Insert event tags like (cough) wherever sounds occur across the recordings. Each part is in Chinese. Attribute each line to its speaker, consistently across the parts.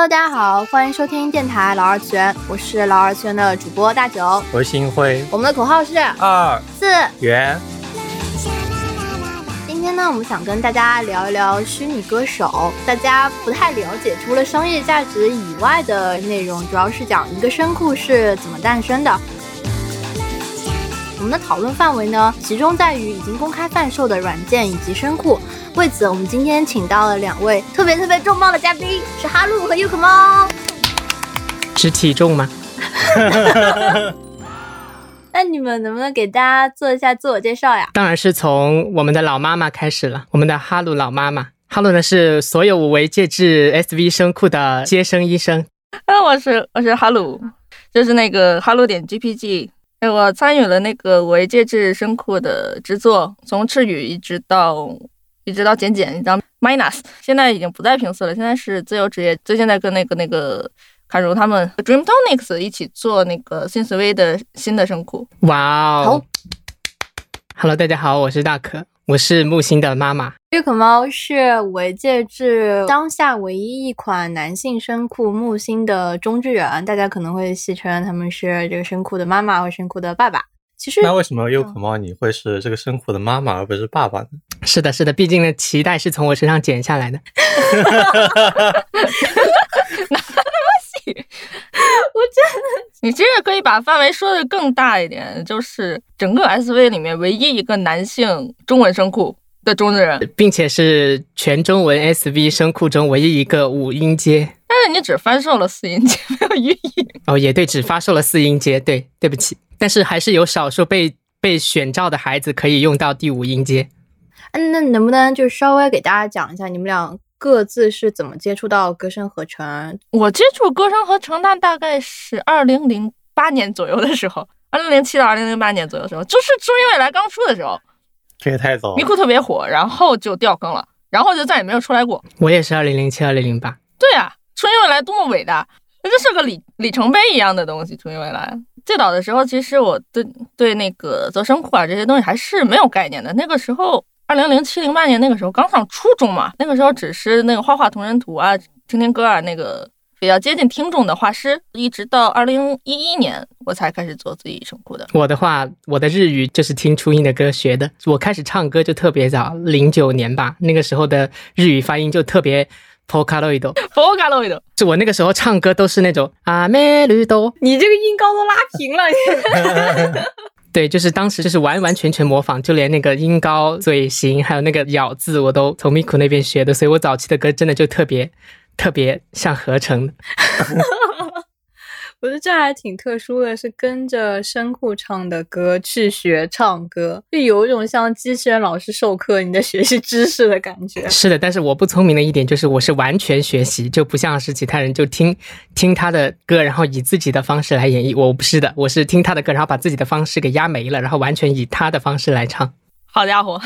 Speaker 1: Hello，大家好，欢迎收听电台老二次元，我是老二次元的主播大九。
Speaker 2: 我是新辉，
Speaker 1: 我们的口号是
Speaker 2: 二
Speaker 1: 四。
Speaker 2: 元
Speaker 1: 今天呢，我们想跟大家聊一聊虚拟歌手，大家不太了解，除了商业价值以外的内容，主要是讲一个声库是怎么诞生的。我们的讨论范围呢，集中在于已经公开贩售的软件以及声库。为此，我们今天请到了两位特别特别重磅的嘉宾，是哈鲁和 Yuko 猫。
Speaker 3: 是体重吗？(laughs)
Speaker 1: 那你们能不能给大家做一下自我介绍呀？
Speaker 3: 当然是从我们的老妈妈开始了，我们的哈鲁老妈妈。哈鲁呢是所有五维介质 SV 声库的接生医生。
Speaker 4: 啊，我是我是哈鲁，就是那个哈鲁点 GPG。哎，我参与了那个五维介质声库的制作，从赤羽一直到一直到简简一张 Minus，现在已经不在平四了，现在是自由职业。最近在跟那个那个卡如他们 Dreamtonics 一起做那个 Synthwave 的新的声库。
Speaker 3: 哇哦！Hello，大家好，我是大可，我是木星的妈妈。
Speaker 1: 月可猫是维介质当下唯一一款男性声库木星的中之源，大家可能会戏称他们是这个声库的妈妈或声库的爸爸。其实
Speaker 2: 那为什么又可猫你会是这个生活的妈妈而不是爸爸呢？(laughs)
Speaker 3: 是的，是的，毕竟呢，脐带是从我身上剪下来的。(laughs) (laughs)
Speaker 4: 你这个可以把范围说的更大一点，就是整个 SV 里面唯一一个男性中文声库的中之人。
Speaker 3: 并且是全中文 SV 声库中唯一一个五音阶。
Speaker 4: 但是你只发售了四音阶，没有寓意。
Speaker 3: 哦，也对，只发售了四音阶，对，对不起。但是还是有少数被被选召的孩子可以用到第五音阶。
Speaker 1: 嗯，那能不能就稍微给大家讲一下你们俩各自是怎么接触到歌声合成？
Speaker 4: 我接触歌声合成，那大概是二零零八年左右的时候，(laughs) 二零零七到二零零八年左右的时候，就是初音未来刚出的时候，
Speaker 2: 这也太早了。
Speaker 4: 迷库特别火，然后就掉坑了，然后就再也没有出来过。
Speaker 3: 我也是二零零七、二零零八。
Speaker 4: 对啊，初音未来多么伟大，那这是个里里程碑一样的东西。初音未来最早的时候，其实我对对那个择声库啊这些东西还是没有概念的。那个时候，二零零七零八年那个时候刚上初中嘛，那个时候只是那个画画同人图啊，听听歌啊，那个比较接近听众的画师。一直到二零一一年，我才开始做自己声库的。
Speaker 3: 我的话，我的日语就是听初音的歌学的。我开始唱歌就特别早，零九年吧，那个时候的日语发音就特别 Vocaloid。
Speaker 4: 佛卡洛伊的，
Speaker 3: 就我那个时候唱歌都是那种阿美绿豆，
Speaker 1: 你这个音高都拉平了，(laughs)
Speaker 3: 对，就是当时就是完完全全模仿，就连那个音高、嘴型还有那个咬字，我都从 Miku 那边学的，所以我早期的歌真的就特别特别像合成的。
Speaker 1: 我觉得这还挺特殊的，是跟着声库唱的歌去学唱歌，就有一种像机器人老师授课你在学习知识的感觉。
Speaker 3: 是的，但是我不聪明的一点就是我是完全学习，就不像是其他人就听听他的歌，然后以自己的方式来演绎。我不是的，我是听他的歌，然后把自己的方式给压没了，然后完全以他的方式来唱。
Speaker 4: 好家伙，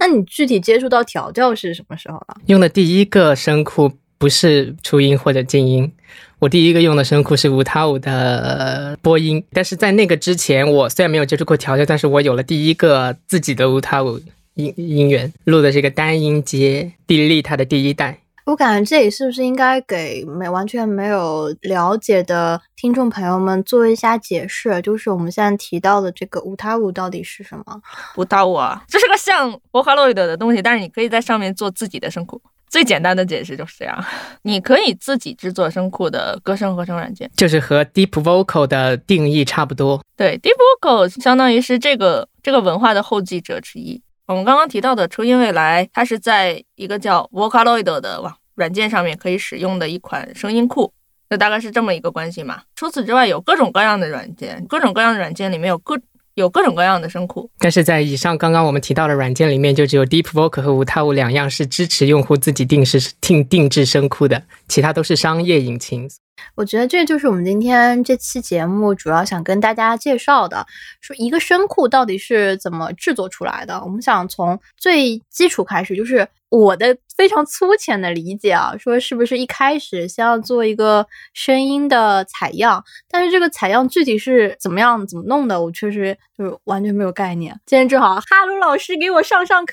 Speaker 1: 那你具体接触到调教是什么时候了？
Speaker 3: 用的第一个声库不是初音或者静音，我第一个用的声库是五塔五的呃播音。但是在那个之前，我虽然没有接触过调教，但是我有了第一个自己的五塔五音音源，录的是一个单音阶，地利它的第一代。
Speaker 1: 我感觉这里是不是应该给没完全没有了解的听众朋友们做一下解释？就是我们现在提到的这个五塔五到底是什么？
Speaker 4: 不到我啊，这是个像佛卡洛伊德的东西，但是你可以在上面做自己的声库。最简单的解释就是这样，(laughs) 你可以自己制作声库的歌声合成软件。
Speaker 3: 就是和 Deep Vocal 的定义差不多。
Speaker 4: 对，Deep Vocal 相当于是这个这个文化的后继者之一。我们刚刚提到的初音未来，它是在一个叫 Vocaloid 的网软件上面可以使用的一款声音库，那大概是这么一个关系嘛。除此之外，有各种各样的软件，各种各样的软件里面有各有各种各样的声库。
Speaker 3: 但是在以上刚刚我们提到的软件里面，就只有 Deep Vocal 和无塔五两样是支持用户自己定制定定制声库的，其他都是商业引擎。
Speaker 1: 我觉得这就是我们今天这期节目主要想跟大家介绍的，说一个声库到底是怎么制作出来的。我们想从最基础开始，就是我的非常粗浅的理解啊，说是不是一开始先要做一个声音的采样，但是这个采样具体是怎么样怎么弄的，我确实就是完全没有概念。今天正好哈喽老师给我上上课。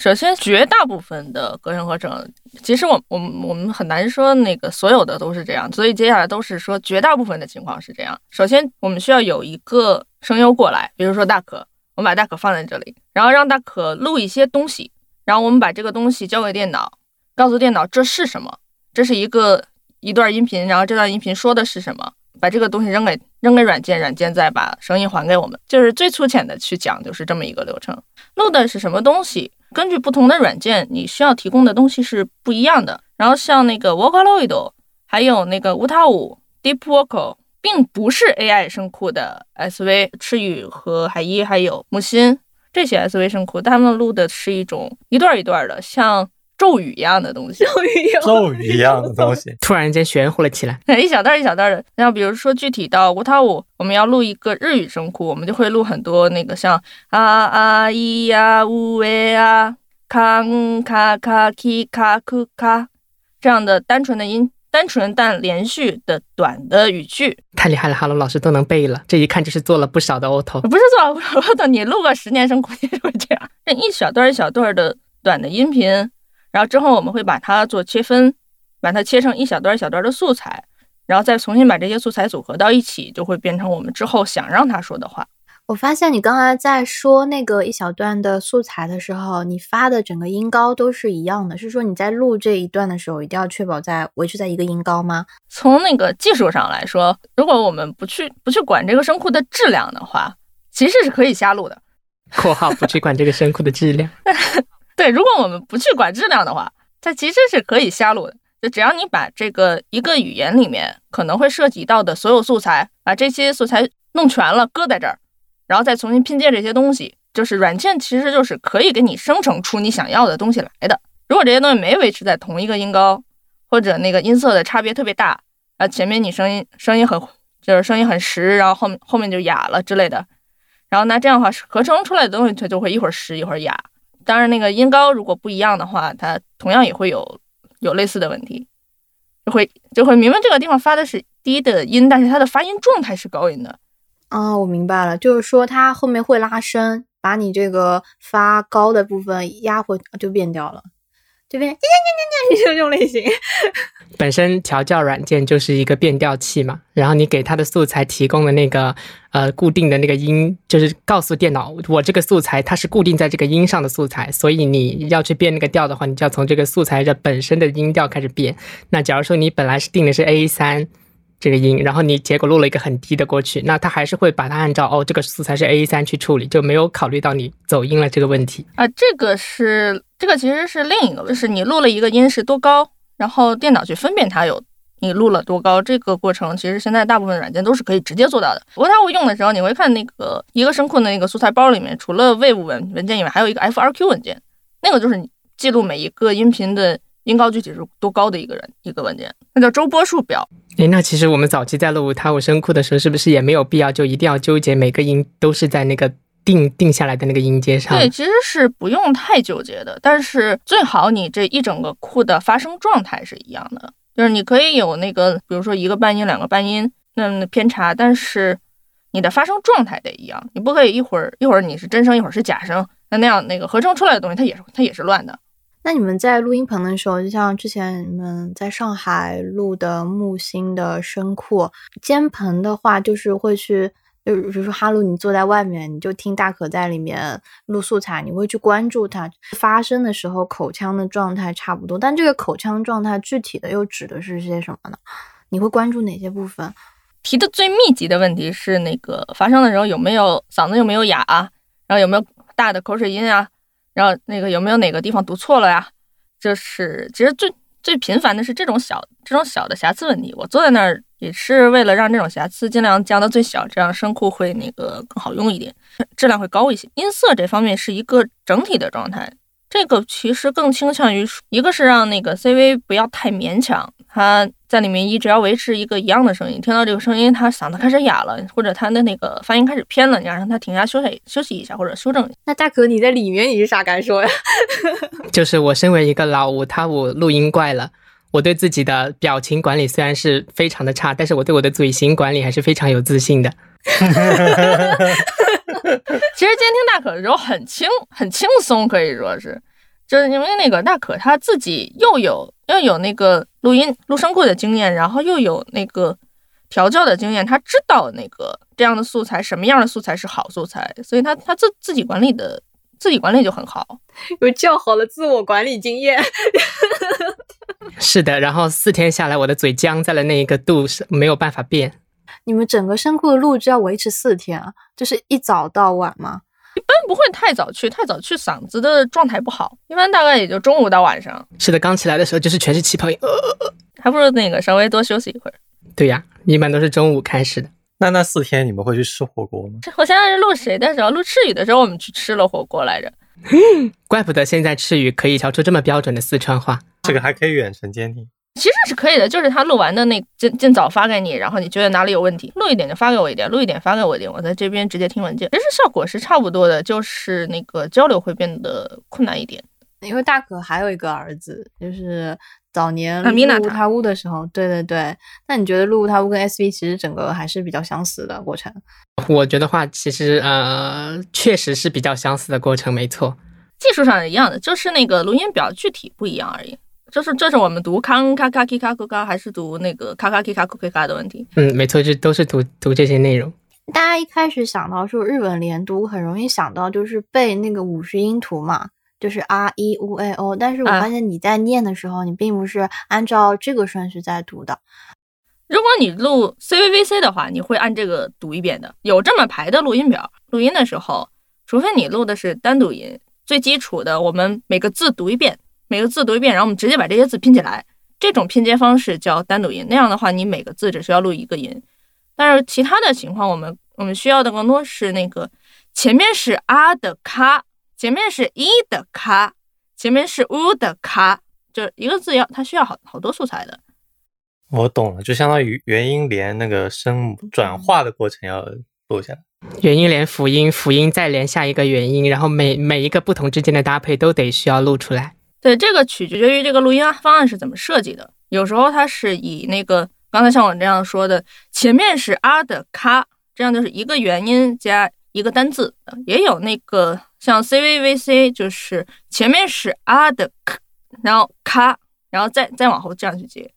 Speaker 4: 首先，绝大部分的隔声合成，其实我我们我们很难说那个所有的都是这样，所以接下来都是说绝大部分的情况是这样。首先，我们需要有一个声优过来，比如说大可，我们把大可放在这里，然后让大可录一些东西，然后我们把这个东西交给电脑，告诉电脑这是什么，这是一个一段音频，然后这段音频说的是什么，把这个东西扔给扔给软件，软件再把声音还给我们，就是最粗浅的去讲，就是这么一个流程。录的是什么东西？根据不同的软件，你需要提供的东西是不一样的。然后像那个 Vocaloid，还有那个乌塔五 Deep Vocal，并不是 AI 声库的 SV 赤羽和海一还有木心这些 SV 声库，他们录的是一种一段一段的，像咒语一样的东西，(laughs)
Speaker 1: 咒语
Speaker 2: 咒语一样的东西，(laughs)
Speaker 3: 突然间玄乎了起来。(laughs)
Speaker 4: 一小段一小段的。然后比如说具体到乌塔五，我们要录一个日语声库，我们就会录很多那个像啊啊咿呀呜喂啊卡嗯卡卡 k 卡库卡这样的单纯的音，单纯但连续的短的语句。
Speaker 3: 太厉害了，哈喽老师都能背了，这一看就是做了不少的 auto。
Speaker 4: 不是做了不少的，你录个十年声库也会这样，这一小段一小段的短的音频，然后之后我们会把它做切分，把它切成一小段一小段的素材，然后再重新把这些素材组合到一起，就会变成我们之后想让他说的话。
Speaker 1: 我发现你刚才在说那个一小段的素材的时候，你发的整个音高都是一样的，是说你在录这一段的时候一定要确保在维持在一个音高吗？
Speaker 4: 从那个技术上来说，如果我们不去不去管这个声库的质量的话，其实是可以瞎录的。(laughs)
Speaker 3: （括号不去管这个声库的质量。(laughs)
Speaker 4: 对，如果我们不去管质量的话，它其实是可以瞎录的。就只要你把这个一个语言里面可能会涉及到的所有素材，把这些素材弄全了，搁在这儿，然后再重新拼接这些东西，就是软件其实就是可以给你生成出你想要的东西来的。如果这些东西没维持在同一个音高，或者那个音色的差别特别大，啊，前面你声音声音很就是声音很实，然后后面后面就哑了之类的，然后那这样的话合成出来的东西它就会一会儿实一会儿哑。当然，那个音高如果不一样的话，它同样也会有有类似的问题，就会就会明明这个地方发的是低的音，但是它的发音状态是高音的。
Speaker 1: 哦，我明白了，就是说它后面会拉伸，把你这个发高的部分压回就变掉了，就变 (laughs) 就这种类型。(laughs)
Speaker 3: 本身调教软件就是一个变调器嘛，然后你给它的素材提供的那个呃固定的那个音，就是告诉电脑，我这个素材它是固定在这个音上的素材，所以你要去变那个调的话，你就要从这个素材的本身的音调开始变。那假如说你本来是定的是 A 三这个音，然后你结果录了一个很低的过去，那它还是会把它按照哦这个素材是 A 三去处理，就没有考虑到你走音了这个问题。
Speaker 4: 啊，这个是这个其实是另一个，就是你录了一个音是多高，然后电脑去分辨它有你录了多高，这个过程其实现在大部分软件都是可以直接做到的。不过它会用的时候，你会看那个一个声库的那个素材包里面，除了 WAV 文文件以外，还有一个 FRQ 文件，那个就是你记录每一个音频的音高具体是多高的一个人一个文件，那叫周波数表。
Speaker 3: 诶，那其实我们早期在录他五声库的时候，是不是也没有必要就一定要纠结每个音都是在那个定定下来的那个音阶上？
Speaker 4: 对，其实是不用太纠结的，但是最好你这一整个库的发声状态是一样的，就是你可以有那个，比如说一个半音、两个半音那那偏差，但是你的发声状态得一样，你不可以一会儿一会儿你是真声，一会儿是假声，那那样那个合成出来的东西它也是它也是乱的。
Speaker 1: 那你们在录音棚的时候，就像之前你们在上海录的木星的声库监棚的话，就是会去，就比如说哈鲁，你坐在外面，你就听大可在里面录素材，你会去关注他发声的时候口腔的状态差不多，但这个口腔状态具体的又指的是些什么呢？你会关注哪些部分？
Speaker 4: 提的最密集的问题是那个发声的时候有没有嗓子有没有哑啊，然后有没有大的口水音啊，然后那个有没有哪个地方读错了呀？就是其实最最频繁的是这种小这种小的瑕疵问题。我坐在那儿也是为了让这种瑕疵尽量降到最小，这样声库会那个更好用一点，质量会高一些。音色这方面是一个整体的状态，这个其实更倾向于一个是让那个 CV 不要太勉强，它在里面一直要维持一个一样的声音，听到这个声音他嗓子开始哑了，或者他的那个发音开始偏了，你要让他停下休息休息一下或者修正一下。
Speaker 1: 那大可你在里面你是啥感受呀？(laughs)
Speaker 3: 就是我身为一个老五他五录音怪了，我对自己的表情管理虽然是非常的差，但是我对我的嘴型管理还是非常有自信的。(laughs)
Speaker 4: 其实监听大可的时候很轻很轻松，可以说是，就是因为那个大可他自己又有又有那个录音录声库的经验，然后又有那个调教的经验，他知道那个这样的素材什么样的素材是好素材，所以他他自自己管理的自己管理就很好。(laughs)
Speaker 1: 有较好的自我管理经验。(laughs)
Speaker 3: 是的，然后四天下来，我的嘴僵在了那一个度，是没有办法变。
Speaker 1: 你们整个声库的录制要维持四天啊，就是一早到晚吗？
Speaker 4: 一般不会太早去，太早去嗓子的状态不好，一般大概也就中午到晚上，
Speaker 3: 是的，刚起来的时候就是全是气泡音，呃，
Speaker 4: 还不如那个稍微多休息一会儿。
Speaker 3: 对呀，一般都是中午开始的。
Speaker 2: 那那四天你们会去吃火锅吗？
Speaker 4: 我现在是录谁的时候？录赤羽的时候，我们去吃了火锅来着。(laughs)
Speaker 3: 怪不得现在赤羽可以调出这么标准的四川话。
Speaker 2: 这个还可以远程监听。
Speaker 4: 其实是可以的，就是他录完的那尽尽早发给你，然后你觉得哪里有问题，录一点就发给我一点，录一点发给我一点，我在这边直接听文件。其实效果是差不多的，就是那个交流会变得困难一点。
Speaker 1: 因为大可还有一个儿子，就是早年录乌他乌的时候，对对对。那你觉得录乌他乌跟 SV 其实整个还是比较相似的过程？
Speaker 3: 我觉得话其实呃确实是比较相似的过程，没错。
Speaker 4: 技术上是一样的，就是那个录音表具体不一样而已。就是这是我们读康卡卡 k 卡库卡还是读那个卡卡 k 卡库 k 卡的问题。
Speaker 3: 嗯，没错，这都是读读这些内容。
Speaker 1: 大家一开始想到说日文连读，很容易想到就是背那个五十音图嘛，就是 r e u a o。但是我
Speaker 4: 啊
Speaker 1: 发现你在念的时候，你并不是按照这个顺序在读的。
Speaker 4: 如果你录 CVVC 的话，你会按这个读一遍的。有这么排的录音表，录音的时候，除非你录的是单读音，最基础的，我们每个字读一遍，每个字读一遍，然后我们直接把这些字拼起来，这种拼接方式叫单读音。那样的话，你每个字只需要录一个音。但是其他的情况，我们我们需要的更多是那个前面是啊的咔，前面是一的咔，前面是乌的咔，就是一个字要它需要好好多素材的。
Speaker 2: 我懂了，就相当于元音连那个声母转化的过程要录下来。
Speaker 3: 元音连辅音，辅音再连下一个元音，然后每每一个不同之间的搭配都得需要录出来。
Speaker 4: 对，这个取决于这个录音方案是怎么设计的。有时候它是以那个刚才像我这样说的，前面是啊的咔，这样就是一个元音加一个单字。也有那个像 CVVC，就是前面是啊的 k，然后咔，然后再再往后这样去接。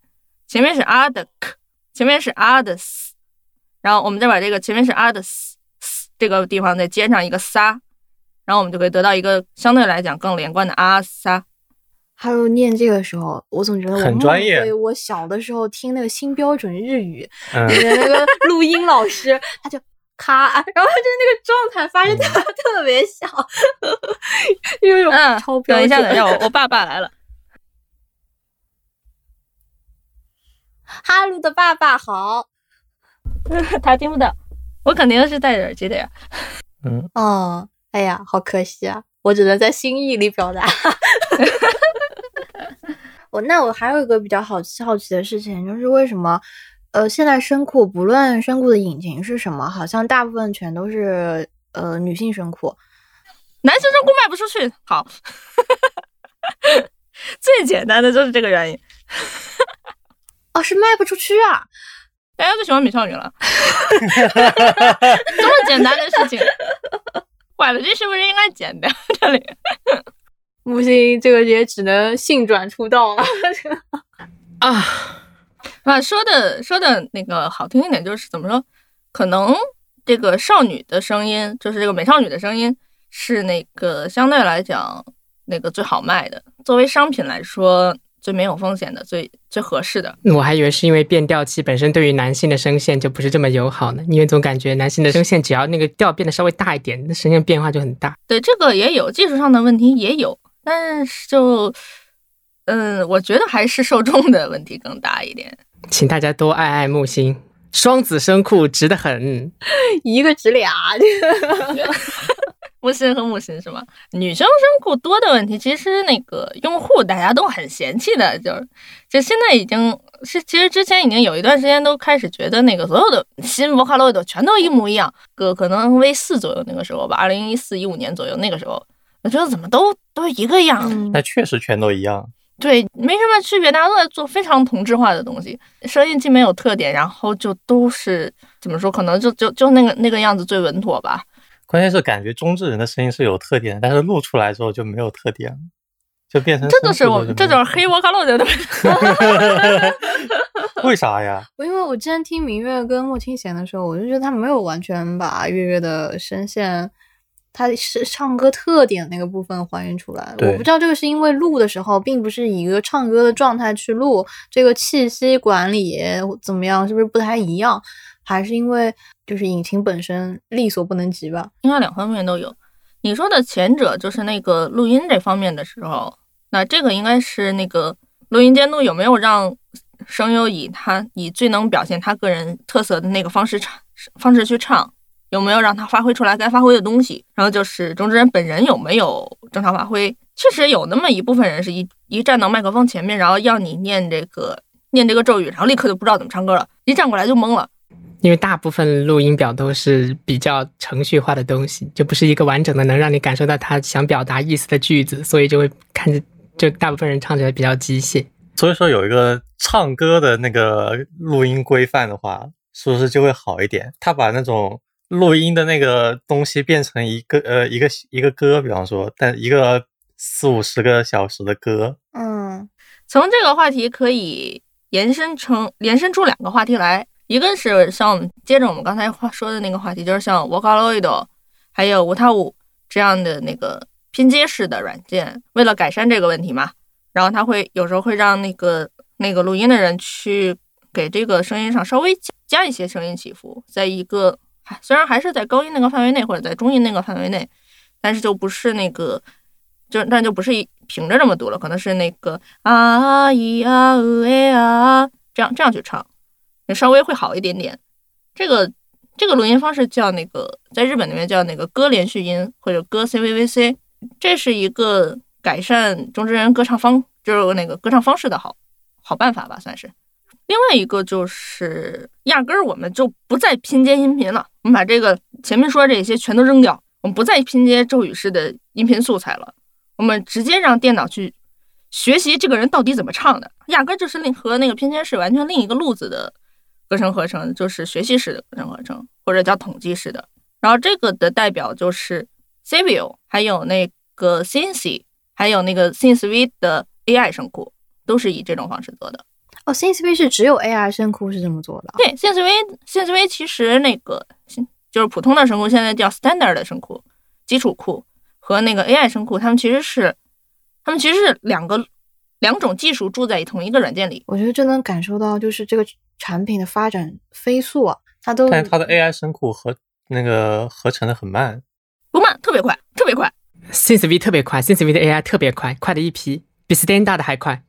Speaker 4: 前面是啊的 k，前面是啊的 s，然后我们再把这个前面是啊的 s s 这个地方再接上一个撒，然后我们就可以得到一个相对来讲更连贯的啊撒。
Speaker 1: 还有念这个时候，我总觉得我
Speaker 2: 很专业
Speaker 1: 梦回我小的时候听那个新标准日语，
Speaker 2: 嗯
Speaker 1: 里面那个 (laughs) 录音老师，他就咔，然后就那个状态发现特特别像，有一种
Speaker 4: 嗯
Speaker 1: 超，标准。
Speaker 4: 等一下，等一下，我我 (laughs) 爸爸来了。
Speaker 1: 哈鲁的爸爸好。(laughs)
Speaker 4: 他听不到，我肯定是戴着耳机的呀。
Speaker 2: 嗯，
Speaker 1: 哦，哎呀，好可惜啊，我只能在心意里表达。我那我还有一个比较好奇好奇的事情，就是为什么，呃，现在声库不论声库的引擎是什么，好像大部分全都是呃女性声库。
Speaker 4: 男性声库卖不出去，好，(laughs) 最简单的就是这个原因。
Speaker 1: 哦，是卖不出去啊！
Speaker 4: 大家最喜欢美少女了，(laughs) 这么简单的事情，坏了，这是不是应该剪掉？这里
Speaker 1: 木星这个也只能性转出道了。(laughs)
Speaker 3: 啊，
Speaker 4: 啊，说的说的那个好听一点，就是怎么说？可能这个少女的声音，就是这个美少女的声音，是那个相对来讲那个最好卖的，作为商品来说最没有风险的，最最合适的。
Speaker 3: 我还以为是因为变调器本身对于男性的声线就不是这么友好呢，因为总感觉男性的声线只要那个调变得稍微大一点，那声线变化就很大。
Speaker 4: 对，这个也有技术上的问题，也有，但是就，嗯，我觉得还是受众的问题更大一点。
Speaker 3: 请大家多爱爱木星，双子生库值得很。(laughs)
Speaker 1: 一个值俩 (laughs) (laughs)
Speaker 4: 木星和木星是吗？女生生库多的问题，其实那个用户大家都很嫌弃的，就是就现在已经是其实之前已经有一段时间都开始觉得那个所有的新 Vocaloid 全都一模一样，个可能 V 四左右那个时候吧，二零一四一五年左右那个时候，我觉得怎么都都一个样，
Speaker 1: 嗯
Speaker 2: 那确实全都一样。
Speaker 4: 对，没什么区别，大家都在做非常同质化的东西，声音既没有特点，然后就都是怎么说，可能就就就那个那个样子最稳妥吧。
Speaker 2: 关键是感觉中之人的声音是有特点，但是录出来之后就没有特点了，就变成
Speaker 4: 这就是我
Speaker 2: 声部就没有
Speaker 4: 这就是黑 Vocaloid 的问题。(laughs) (laughs)
Speaker 2: 为啥呀？
Speaker 1: 因为我之前听明月跟莫清贤的时候，我就觉得他没有完全把月月的声线，他是唱歌特点那个部分还原出来。
Speaker 2: 对
Speaker 1: 我不知道这个是因为录的时候并不是以一个唱歌的状态去录，这个气息管理怎么样，是不是不太一样？还是因为就是引擎本身力所不能及吧？
Speaker 4: 应该两方面都有。你说的前者就是那个录音这方面的时候，那这个应该是那个录音监督有没有让声优以他以最能表现他个人特色的那个方式唱方式去唱，有没有让他发挥出来该发挥的东西？然后就是中之人本人有没有正常发挥？确实有那么一部分人是一一站到麦克风前面，然后要你念这个念这个咒语，然后立刻就不知道怎么唱歌了，一站过来就懵了。
Speaker 3: 因为大部分录音表都是比较程序化的东西，就不是一个完整的能让你感受到他想表达意思的句子，所以就会看着就大部分人唱起来比较机械。
Speaker 2: 所以说有一个唱歌的那个录音规范的话，是不是就会好一点？他把那种录音的那个东西变成一个呃一个一个歌，比方说，但一个四五十个小时的歌，
Speaker 1: 嗯
Speaker 4: 从这个话题可以延伸成延伸出两个话题来，一个是像我们接着我们刚才话说的那个话题，就是像 Vocaloid 还有无他舞这样的那个拼接式的软件，为了改善这个问题嘛，然后他会有时候会让那个那个录音的人去给这个声音上稍微加一些声音起伏，在一个还虽然还是在高音那个范围内或者在中音那个范围内，但是就不是那个就但就不是一平着这么读了，可能是那个啊咿啊呃哎啊这样这样去唱，稍微会好一点点。这个这个录音方式叫那个在日本那边叫那个歌连续音或者歌 CVVC，这是一个改善中之人歌唱方就是那个歌唱方式的好好办法吧，算是。另外一个就是压根儿我们就不再拼接音频了，我们把这个前面说这些全都扔掉，我们不再拼接咒语式的音频素材了。我们直接让电脑去学习这个人到底怎么唱的，压根儿就是另和那个拼接是完全另一个路子的歌声合成，就是学习式的歌声合成，或者叫统计式的。然后这个的代表就是 Savio，还有那个 Cincy，还有那个 Synthwave 的 AI 声库，都是以这种方式做的。
Speaker 1: 哦 s y n t h w a 是只有 AI 声库是这么做的啊。
Speaker 4: 对，Synthwave Synthwave 其实那个就是普通的声库，现在叫 Standard 的声库，基础库。和那个 AI 声库，他们其实是，他们其实是两个两种技术住在同一个软件里。
Speaker 1: 我觉得这能感受到，就是这个产品的发展飞速啊，它都
Speaker 2: 但是它的 AI 声库合那个合成的很慢，
Speaker 4: 不慢，特别快，特别快。
Speaker 3: Synthwave 特别快，Synthwave 的 AI 特别快，快的一批，比 Standard 还快。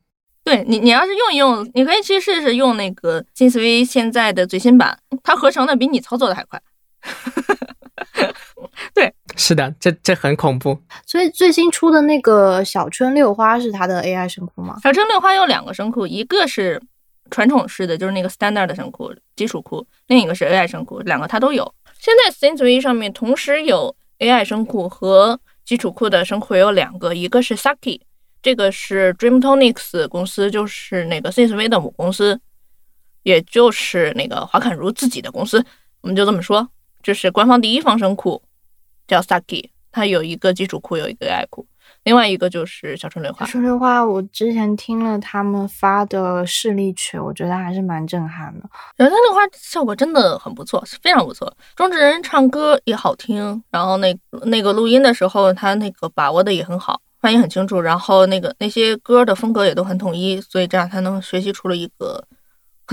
Speaker 4: 对你，你要是用一用，你可以去试试用那个 Synthwave 现在的最新版，它合成的比你操作的还快。(laughs) 对，
Speaker 3: 是的，这这很恐怖。
Speaker 1: 所以最新出的那个小春六花是它的 AI 声库吗？
Speaker 4: 小春六花有两个声库，一个是传统式的，就是那个 standard 的声库基础库，另一个是 AI 声库，两个它都有。现在 Synthwave 上面同时有 AI 声库和基础库的声库有两个，一个是 Saki，这个是 Dreamtonics 公司，就是那个 Synthwave 的母公司，也就是那个华坎如自己的公司，我们就这么说，这是官方第一放声库，叫 Saki，它有一个基础库，有一个 AI 库。另外一个就是小春六花
Speaker 1: 小，春六花，我之前听了他们发的示例曲，我觉得还是蛮震撼的。
Speaker 4: 小春六花效果真的很不错，是非常不错。中之人唱歌也好听，然后那那个录音的时候，他那个把握的也很好，发音很清楚，然后那个那些歌的风格也都很统一，所以这样才能学习出了一个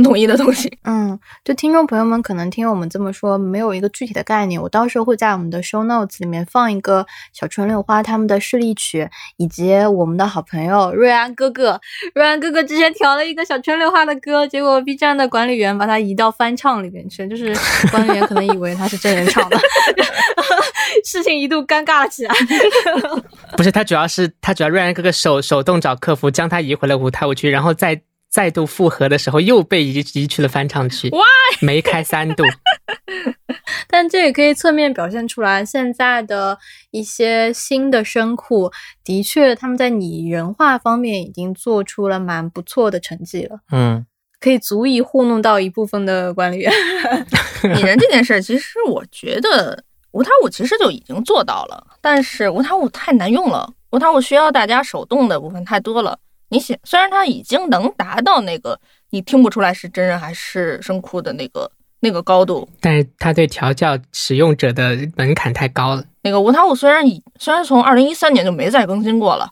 Speaker 4: 统一的东西。(laughs)
Speaker 1: 嗯，就听众朋友们可能听我们这么说，没有一个具体的概念。我到时候会在我们的 show notes 里面放一个小春六花他们的示例曲，以及我们的好朋友瑞安哥哥。瑞安哥哥之前调了一个小春六花的歌，结果 B 站的管理员把它移到翻唱里面去，就是管理员可能以为他是真人唱的，(laughs) 事情一度尴尬了起来。
Speaker 3: 不是，他主要是他主要瑞安哥哥手手动找客服将他移回了舞台舞区，然后再再度复合的时候又被移移去了翻唱区
Speaker 4: Why？
Speaker 3: 没开三度。(laughs)
Speaker 1: 但这也可以侧面表现出来，现在的一些新的声库，的确他们在拟人化方面已经做出了蛮不错的成绩了，
Speaker 2: 嗯，
Speaker 1: 可以足以糊弄到一部分的管理员。(laughs)
Speaker 4: 拟人这件事儿，其实我觉得无他物其实就已经做到了，但是无他物太难用了，无他物需要大家手动的部分太多了。你想，虽然它已经能达到那个你听不出来是真人还是声库的那个那个高度，
Speaker 3: 但是它对调教使用者的门槛太高了。
Speaker 4: 那个无他物虽然已虽然从二零一三年就没再更新过了，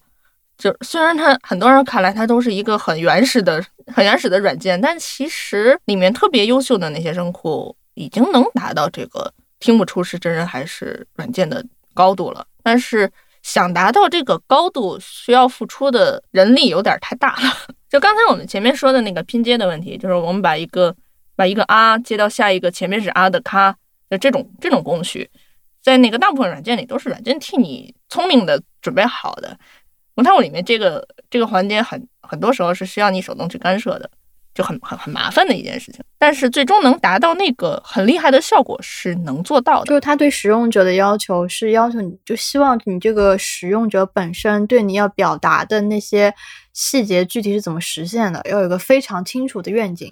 Speaker 4: 就虽然它很多人看来它都是一个很原始的、很原始的软件，但其实里面特别优秀的那些声库已经能达到这个听不出是真人还是软件的高度了。但是想达到这个高度，需要付出的人力有点太大了。(laughs) 就刚才我们前面说的那个拼接的问题，就是我们把一个把一个啊接到下一个前面是啊的咔，就这种这种工序，在那个大部分软件里都是软件替你聪明的准备好的。无他物里面这个这个环节很很多时候是需要你手动去干涉的，就很很很麻烦的一件事情。但是最终能达到那个很厉害的效果是能做到的。
Speaker 1: 就是他对使用者的要求是要求你，就希望你这个使用者本身对你要表达的那些细节具体是怎么实现的，要有一个非常清楚的愿景。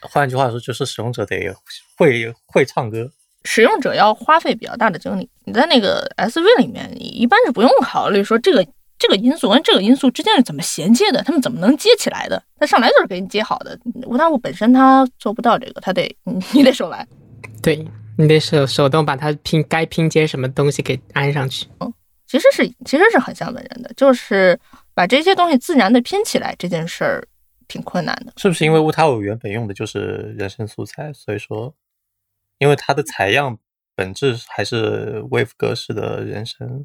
Speaker 2: 换句话说，就是使用者得会会唱歌。
Speaker 4: 使用者要花费比较大的精力。你在那个 SV 里面，你一般是不用考虑说这个这个因素跟这个因素之间是怎么衔接的，他们怎么能接起来的？他上来就是给你接好的。无他物本身他做不到这个，他得你你得手来。
Speaker 3: 对你得手手动把它拼该拼接什么东西给安上去。
Speaker 4: 嗯其实是其实是很像文人的，就是把这些东西自然的拼起来这件事儿挺困难的。
Speaker 2: 是不是因为乌塔五原本用的就是人声素材，所以说，因为它的采样本质还是 Wave 格式的人声？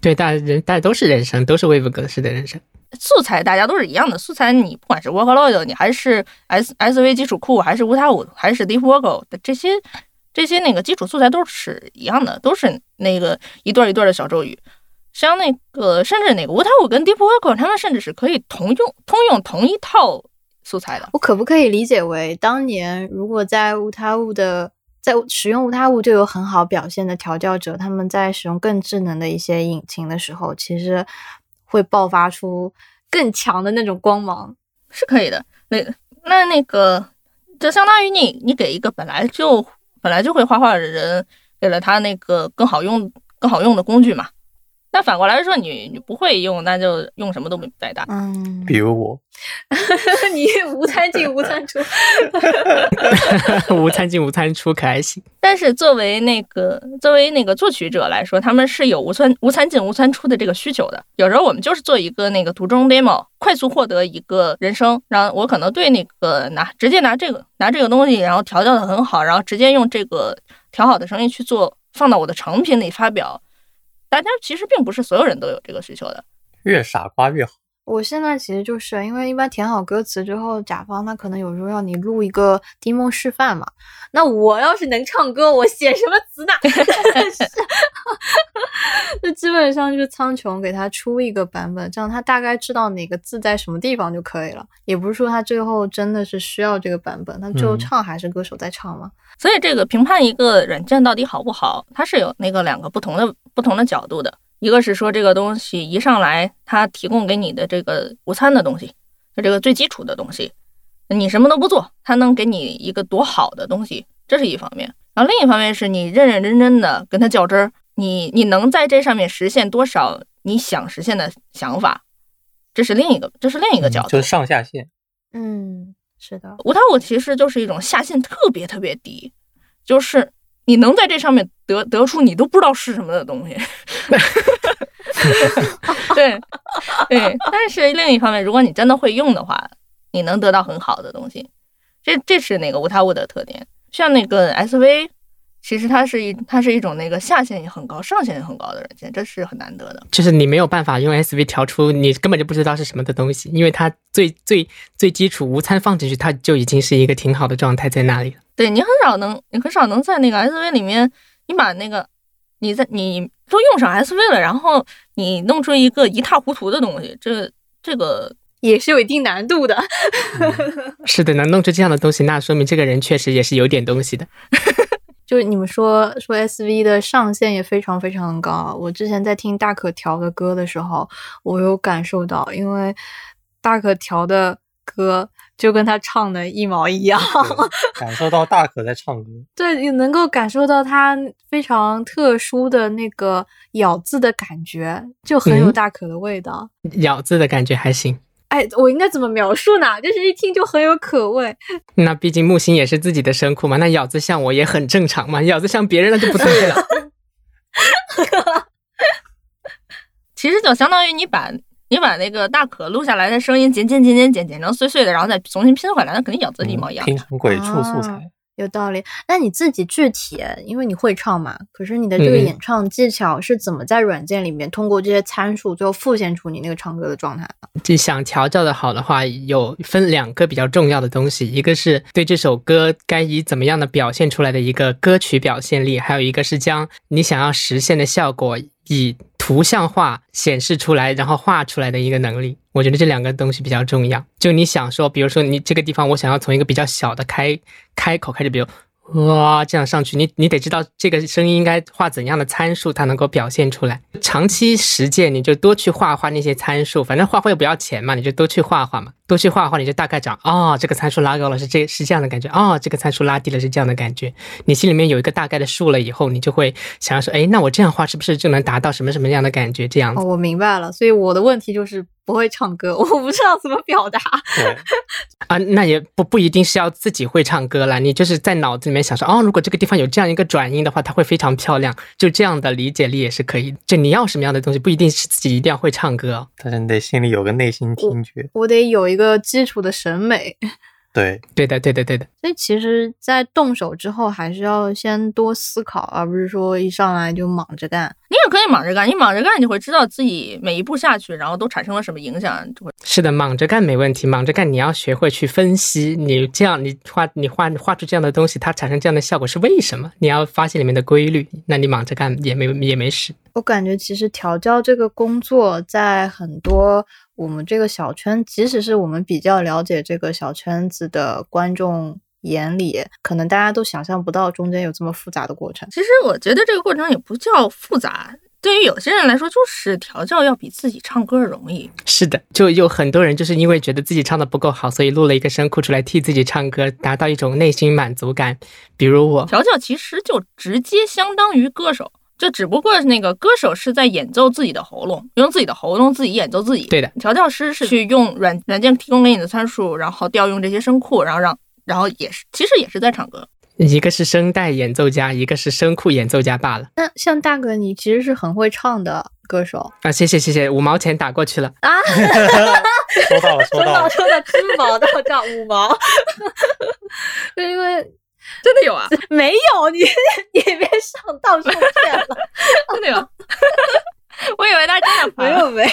Speaker 3: 对，大家人大家都是人生，都是 Wave 格式的人生。
Speaker 4: 素材大家都是一样的，素材你不管是 Vocaloid，你还是 S S V 基础库，还是无塔五，还是 Deep Vocal 的这些这些那个基础素材都是一样的，都是那个一段一段的小咒语。像那个甚至那个无塔五跟 Deep Vocal，他们甚至是可以同用通用同一套素材的。
Speaker 1: 我可不可以理解为，当年如果在无他五的在使用无他物就有很好表现的调教者，他们在使用更智能的一些引擎的时候，其实会爆发出更强的那种光芒。
Speaker 4: 是可以的。那那那个，就相当于你你给一个本来就本来就会画画的人，给了他那个更好用更好用的工具嘛。但反过来说，你你不会用，那就用什么都没白搭。
Speaker 1: 嗯，
Speaker 2: 比如我，(laughs)
Speaker 1: 你无餐进无餐出，(laughs)
Speaker 3: 无餐进无餐出，可还行。(laughs)
Speaker 4: 但是作为那个作为那个作曲者来说，他们是有无餐无餐进无餐出的这个需求的。有时候我们就是做一个那个途中 demo，快速获得一个人声，然后我可能对那个拿直接拿这个拿这个东西，然后调教的很好，然后直接用这个调好的声音去做，放到我的成品里发表。大家其实并不是所有人都有这个需求的。
Speaker 2: 越傻瓜越好。
Speaker 1: 我现在其实就是因为一般填好歌词之后，甲方他可能有时候要你录一个 demo 示范嘛。那我要是能唱歌，我写什么词呢？(laughs) 是，(laughs) 就基本上就是苍穹给他出一个版本，这样他大概知道哪个字在什么地方就可以了。也不是说他最后真的是需要这个版本，他最后
Speaker 2: 嗯
Speaker 1: 唱还是歌手在唱嘛。
Speaker 4: 所以这个评判一个软件到底好不好，它是有那个两个不同的不同的角度的。一个是说这个东西一上来，它提供给你的这个午餐的东西，就这个最基础的东西，你什么都不做，它能给你一个多好的东西，这是一方面。然后另一方面是你认认真真的跟他较真儿，你你能在这上面实现多少你想实现的想法，这是另一个这是另一个角度。
Speaker 2: 嗯就是上下限。
Speaker 1: 嗯，是的，
Speaker 4: 无他物其实就是一种下限特别特别低，就是你能在这上面得得出你都不知道是什么的东西。(laughs) 对对，但是另一方面，如果你真的会用的话，你能得到很好的东西。这这是那个无他物的特点。像那个 SV，其实它是一它是一种那个下限也很高、上限也很高的软件，这是很难得的。
Speaker 3: 就是你没有办法用 SV 调出你根本就不知道是什么的东西，因为它最最最基础无参放进去，它就已经是一个挺好的状态在那里了。
Speaker 4: 对你很少能，你很少能在那个 SV 里面，你把那个你在你都用上 SV 了，然后你弄出一个一塌糊涂的东西，这这个
Speaker 1: 也是有一定难度的。
Speaker 3: 是的，能弄出这样的东西，那说明这个人确实也是有点东西的。(laughs)
Speaker 1: 就是你们说说 SV 的上限也非常非常高。我之前在听大可调的歌的时候，我有感受到，因为大可调的歌就跟他唱的一毛一样，
Speaker 2: 感受到大可在唱歌。
Speaker 1: 对，你能够感受到他非常特殊的那个咬字的感觉，就很有
Speaker 3: 嗯
Speaker 1: 大可的味道。
Speaker 3: 咬字的感觉还行。
Speaker 1: 哎，我应该怎么描述呢？就是一听就很有可味。
Speaker 3: 那毕竟木星也是自己的声库嘛，那咬字像我也很正常嘛，咬字像别人那就不对了。(laughs)
Speaker 4: 其实就相当于你把你把那个大可录下来的声音剪剪剪剪剪剪成碎碎的，然后再重新拼回来，那肯定咬字一模一样。
Speaker 2: 拼成鬼畜素材。
Speaker 1: 啊有道理。那你自己具体，因为你会唱嘛，可是你的这个
Speaker 3: 嗯
Speaker 1: 演唱技巧是怎么在软件里面通过这些参数，最后复现出你那个唱歌的状态的？
Speaker 3: 就想调教的好的话，有分两个比较重要的东西，一个是对这首歌该以怎么样的表现出来的一个歌曲表现力，还有一个是将你想要实现的效果以图像化显示出来，然后画出来的一个能力。我觉得这两个东西比较重要。就你想说，比如说你这个地方，我想要从一个比较小的开开口开始，比如。哇，这样上去，你你得知道这个声音应该画怎样的参数，它能够表现出来。长期实践，你就多去画画那些参数，反正画画又不要钱嘛，你就多去画画嘛，多去画画，你就大概讲哦，这个参数拉高了是这是这样的感觉，哦，这个参数拉低了是这样的感觉。你心里面有一个大概的数了以后，你就会想要说，哎，那我这样画是不是就能达到什么什么样的感觉？这样
Speaker 1: 哦，我明白了。所以我的问题就是不会唱歌，(laughs) 我不知道怎么表达。
Speaker 3: 啊，那也不不一定是要自己会唱歌啦，你就是在脑子里面想说，哦，如果这个地方有这样一个转音的话，它会非常漂亮，就这样的理解力也是可以。就你要什么样的东西，不一定是自己一定要会唱歌哦。
Speaker 2: 但是你得心里有个内心听觉。
Speaker 1: 我得有一个基础的审美。
Speaker 2: 对，
Speaker 3: 对的，对的，对的。
Speaker 1: 所以其实，在动手之后，还是要先多思考，而不是说一上来就莽着干。
Speaker 4: 你也可以莽着干，你莽着干，你会知道自己每一步下去，然后都产生了什么影响，就会
Speaker 3: 是的，莽着干没问题，莽着干你要学会去分析，你这样你画你画画出这样的东西，它产生这样的效果是为什么？你要发现里面的规律，那你莽着干也没也没事。
Speaker 1: 我感觉其实调教这个工作，在很多我们这个小圈，即使是我们比较了解这个小圈子的观众眼里，可能大家都想象不到中间有这么复杂的过程。
Speaker 4: 其实我觉得这个过程也不叫复杂，对于有些人来说，就是调教要比自己唱歌容易。
Speaker 3: 是的，就有很多人就是因为觉得自己唱的不够好，所以录了一个声库出来替自己唱歌，达到一种内心满足感。比如我，
Speaker 4: 调教其实就直接相当于歌手，就只不过那个歌手是在演奏自己的喉咙，用自己的喉咙自己演奏自己。
Speaker 3: 对的，
Speaker 4: 调教师是去用软软件提供给你的参数，然后调用这些声库，然后让然后也是其实也是在唱歌。
Speaker 3: 一个是声带演奏家，一个是声库演奏家罢了。
Speaker 1: 那像大哥，你其实是很会唱的歌手
Speaker 3: 啊，谢谢谢谢，五毛钱打过去了。
Speaker 1: 啊！(laughs)
Speaker 2: 收到了，收到了。(laughs)
Speaker 1: 收到支付宝到账五毛，就 (laughs) 因为 (laughs)
Speaker 4: 真的有啊，
Speaker 1: 没有你，(laughs) 你别上当受骗了，(laughs)
Speaker 4: 真的有。我以为他真的盘，
Speaker 1: 没有没有，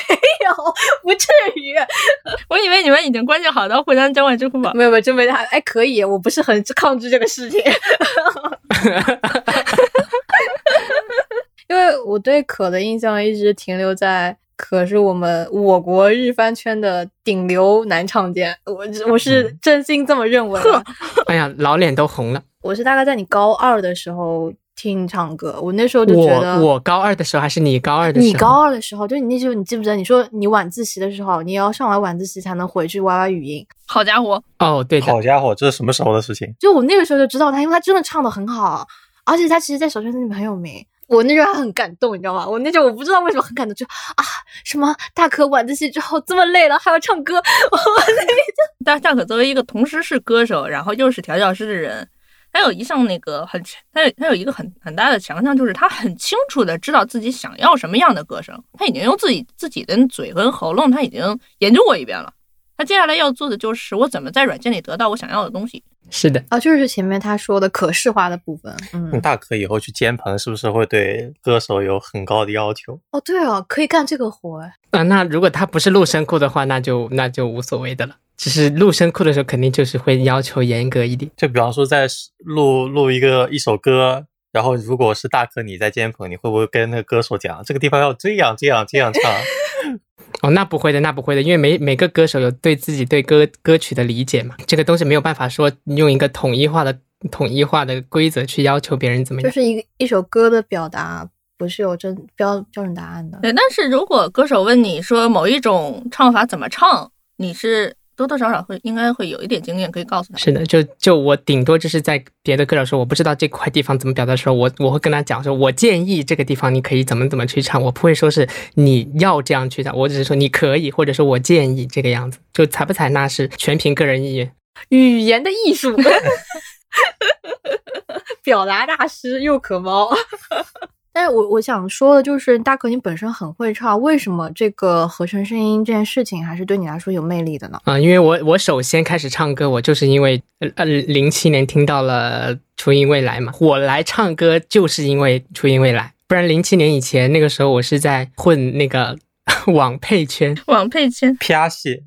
Speaker 1: 不至于，
Speaker 4: 我以为你们已经关系好到互相交换支付宝。
Speaker 1: 没有没有，真没他，哎，可以，我不是很抗拒这个事情，因为我对可的印象一直停留在。可是我们我国日番圈的顶流男唱将，我我是真心这么认为的。
Speaker 3: 哎呀，老脸都红了。
Speaker 1: 我是大概在你高二的时候听你唱歌，我那时候就觉得
Speaker 3: 我我高二的时候还是你高二的时候？
Speaker 1: 你高二的时候，就你那时候你记不记得？你说你晚自习的时候，你要上完晚自习才能回去歪歪语音。
Speaker 4: 好家伙，
Speaker 3: 哦，对的，
Speaker 2: 好家伙，这是什么时候的事情？
Speaker 1: 就我那个时候就知道他，因为他真的唱的很好，而且他其实，在小圈子里面很有名。我那时候还很感动，你知道吗？我那时候我不知道为什么很感动，就啊，什么大可晚自习之后这么累了还要唱歌，(laughs) 我那边就
Speaker 4: 大大可作为一个同时是歌手，然后又是调教师的人，他有一项那个很，他有他有一个很很大的强项，就是他很清楚的知道自己想要什么样的歌声，他已经用自己自己的嘴跟喉咙，他已经研究过一遍了。他接下来要做的就是我怎么在软件里得到我想要的东西。
Speaker 3: 是的，
Speaker 1: 啊，就是前面他说的可视化的部分。
Speaker 2: 嗯，
Speaker 1: 嗯，
Speaker 2: 大可以后去监棚，是不是会对歌手有很高的要求？
Speaker 1: 哦，对哦，可以干这个活哎。
Speaker 3: 啊，那如果他不是录声库的话，那就那就无所谓的了。只是录声库的时候，肯定就是会要求严格一点。
Speaker 2: 就比方说，在录录一个一首歌，然后如果是大可你在监棚，你会不会跟那个歌手讲，这个地方要这样这样这样唱？(laughs)
Speaker 3: 哦，那不会的，那不会的，因为每每个歌手有对自己对歌歌曲的理解嘛，这个东西没有办法说用一个统一化的统一化的规则去要求别人怎么样。
Speaker 1: 就是一个一首歌的表达不是有真标标准答案的。
Speaker 4: 对，但是如果歌手问你说某一种唱法怎么唱，你是多多少少会应该会有一点经验可以告诉他。
Speaker 3: 是的，就就我顶多就是在别的歌手说我不知道这块地方怎么表达的时候，我我会跟他讲说，我建议这个地方你可以怎么怎么去唱，我不会说是你要这样去唱，我只是说你可以，或者说我建议这个样子，就采不采纳是全凭个人意愿。
Speaker 1: 语言的艺术，(laughs) 表达大师又可猫。但是我我想说的就是，大可你本身很会唱，为什么这个合成声音这件事情还是对你来说有魅力的呢？
Speaker 3: 啊、因为我我首先开始唱歌，我就是因为呃呃零七年听到了初音未来嘛，我来唱歌就是因为初音未来，不然零七年以前那个时候我是在混那个 (laughs) 网配圈，
Speaker 4: 网配圈，
Speaker 2: 啪戏，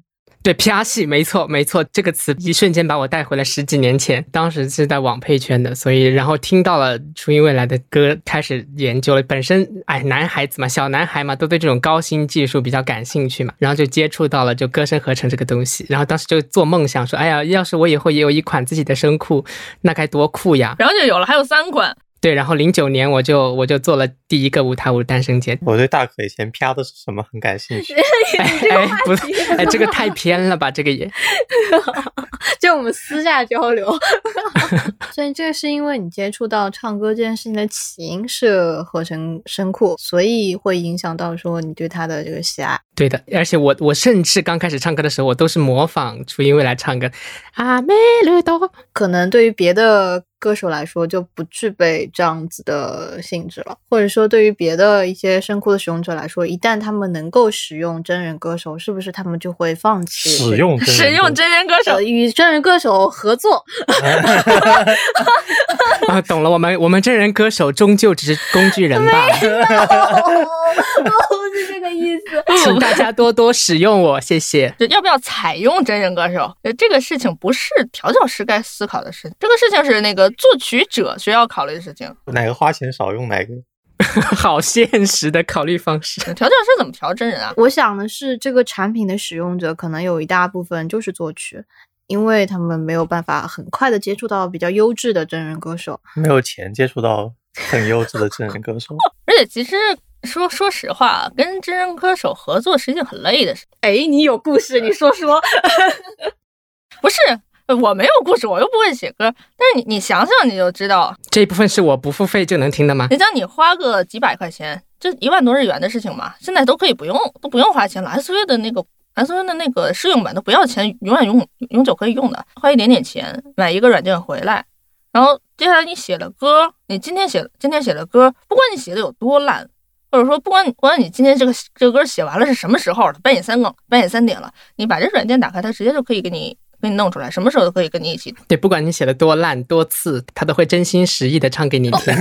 Speaker 3: 对，啪戏，没错，没错，这个词一瞬间把我带回了十几年前。当时是在网配圈的，所以然后听到了初音未来的歌，开始研究了。本身哎，男孩子嘛，小男孩嘛，都对这种高新技术比较感兴趣嘛，然后就接触到了就歌声合成这个东西。然后当时就做梦想说，哎呀，要是我以后也有一款自己的声库，那该多酷呀！
Speaker 4: 然后就有了，还有三款。
Speaker 3: 对，然后零九年我就我就做了第一个舞台舞诞生节。
Speaker 2: 我对大可以前啪的是什么很感兴趣。(laughs)
Speaker 3: 哎，不是，哎，这个太偏了吧？这个也。(laughs)
Speaker 1: 就我们私下交流，(laughs) 所以这是因为你接触到唱歌这件事情的起因是合成声库，所以会影响到说你对他的这个喜爱。
Speaker 3: 对的，而且我我甚至刚开始唱歌的时候，我都是模仿初音未来唱歌。阿美绿多，
Speaker 1: 可能对于别的歌手来说就不具备这样子的性质了，或者说对于别的一些声库的使用者来说，一旦他们能够使用真人歌手，是不是他们就会放弃
Speaker 2: 使用真人
Speaker 4: 使用真人歌手
Speaker 1: 呃，与真人歌手合作？(laughs)
Speaker 3: 啊，懂了，我们我们真人歌手终究只是工具人罢了，(laughs)
Speaker 1: 不是这个意思。(laughs)
Speaker 3: 请大家多多使用我，谢谢。(laughs)
Speaker 4: 就要不要采用真人歌手？呃这个事情不是调教师该思考的事情，这个事情是那个作曲者需要考虑的事情。
Speaker 2: 哪个花钱少用哪个。(laughs)
Speaker 3: 好现实的考虑方式。
Speaker 4: 调教师怎么调真人啊？
Speaker 1: 我想的是，这个产品的使用者可能有一大部分就是作曲，因为他们没有办法很快的接触到比较优质的真人歌手。
Speaker 2: 没有钱接触到很优质的真人歌手，
Speaker 4: 而且其实说说实话，跟真人歌手合作是一件很累的事。
Speaker 1: 哎，你有故事，你说说。(laughs)
Speaker 4: 不是，呃我没有故事，我又不会写歌。但是你你想想，你就知道，
Speaker 3: 这一部分是我不付费就能听的吗？
Speaker 4: 人家你花个几百块钱，这一万多日元的事情嘛，现在都可以不用，都不用花钱了。SV 的那个 SV 的那个试用版都不要钱，永远永永久可以用的，花一点点钱买一个软件回来，然后接下来你写了歌，你今天写今天写了歌，不管你写的有多烂。或者说，不管不管你今天这个这个歌写完了是什么时候了，半夜三更半夜三点了，你把这软件打开，它直接就可以给你给你弄出来，什么时候都可以跟你一起
Speaker 3: 对，不管你写的多烂多次，他都会真心实意的唱给你听。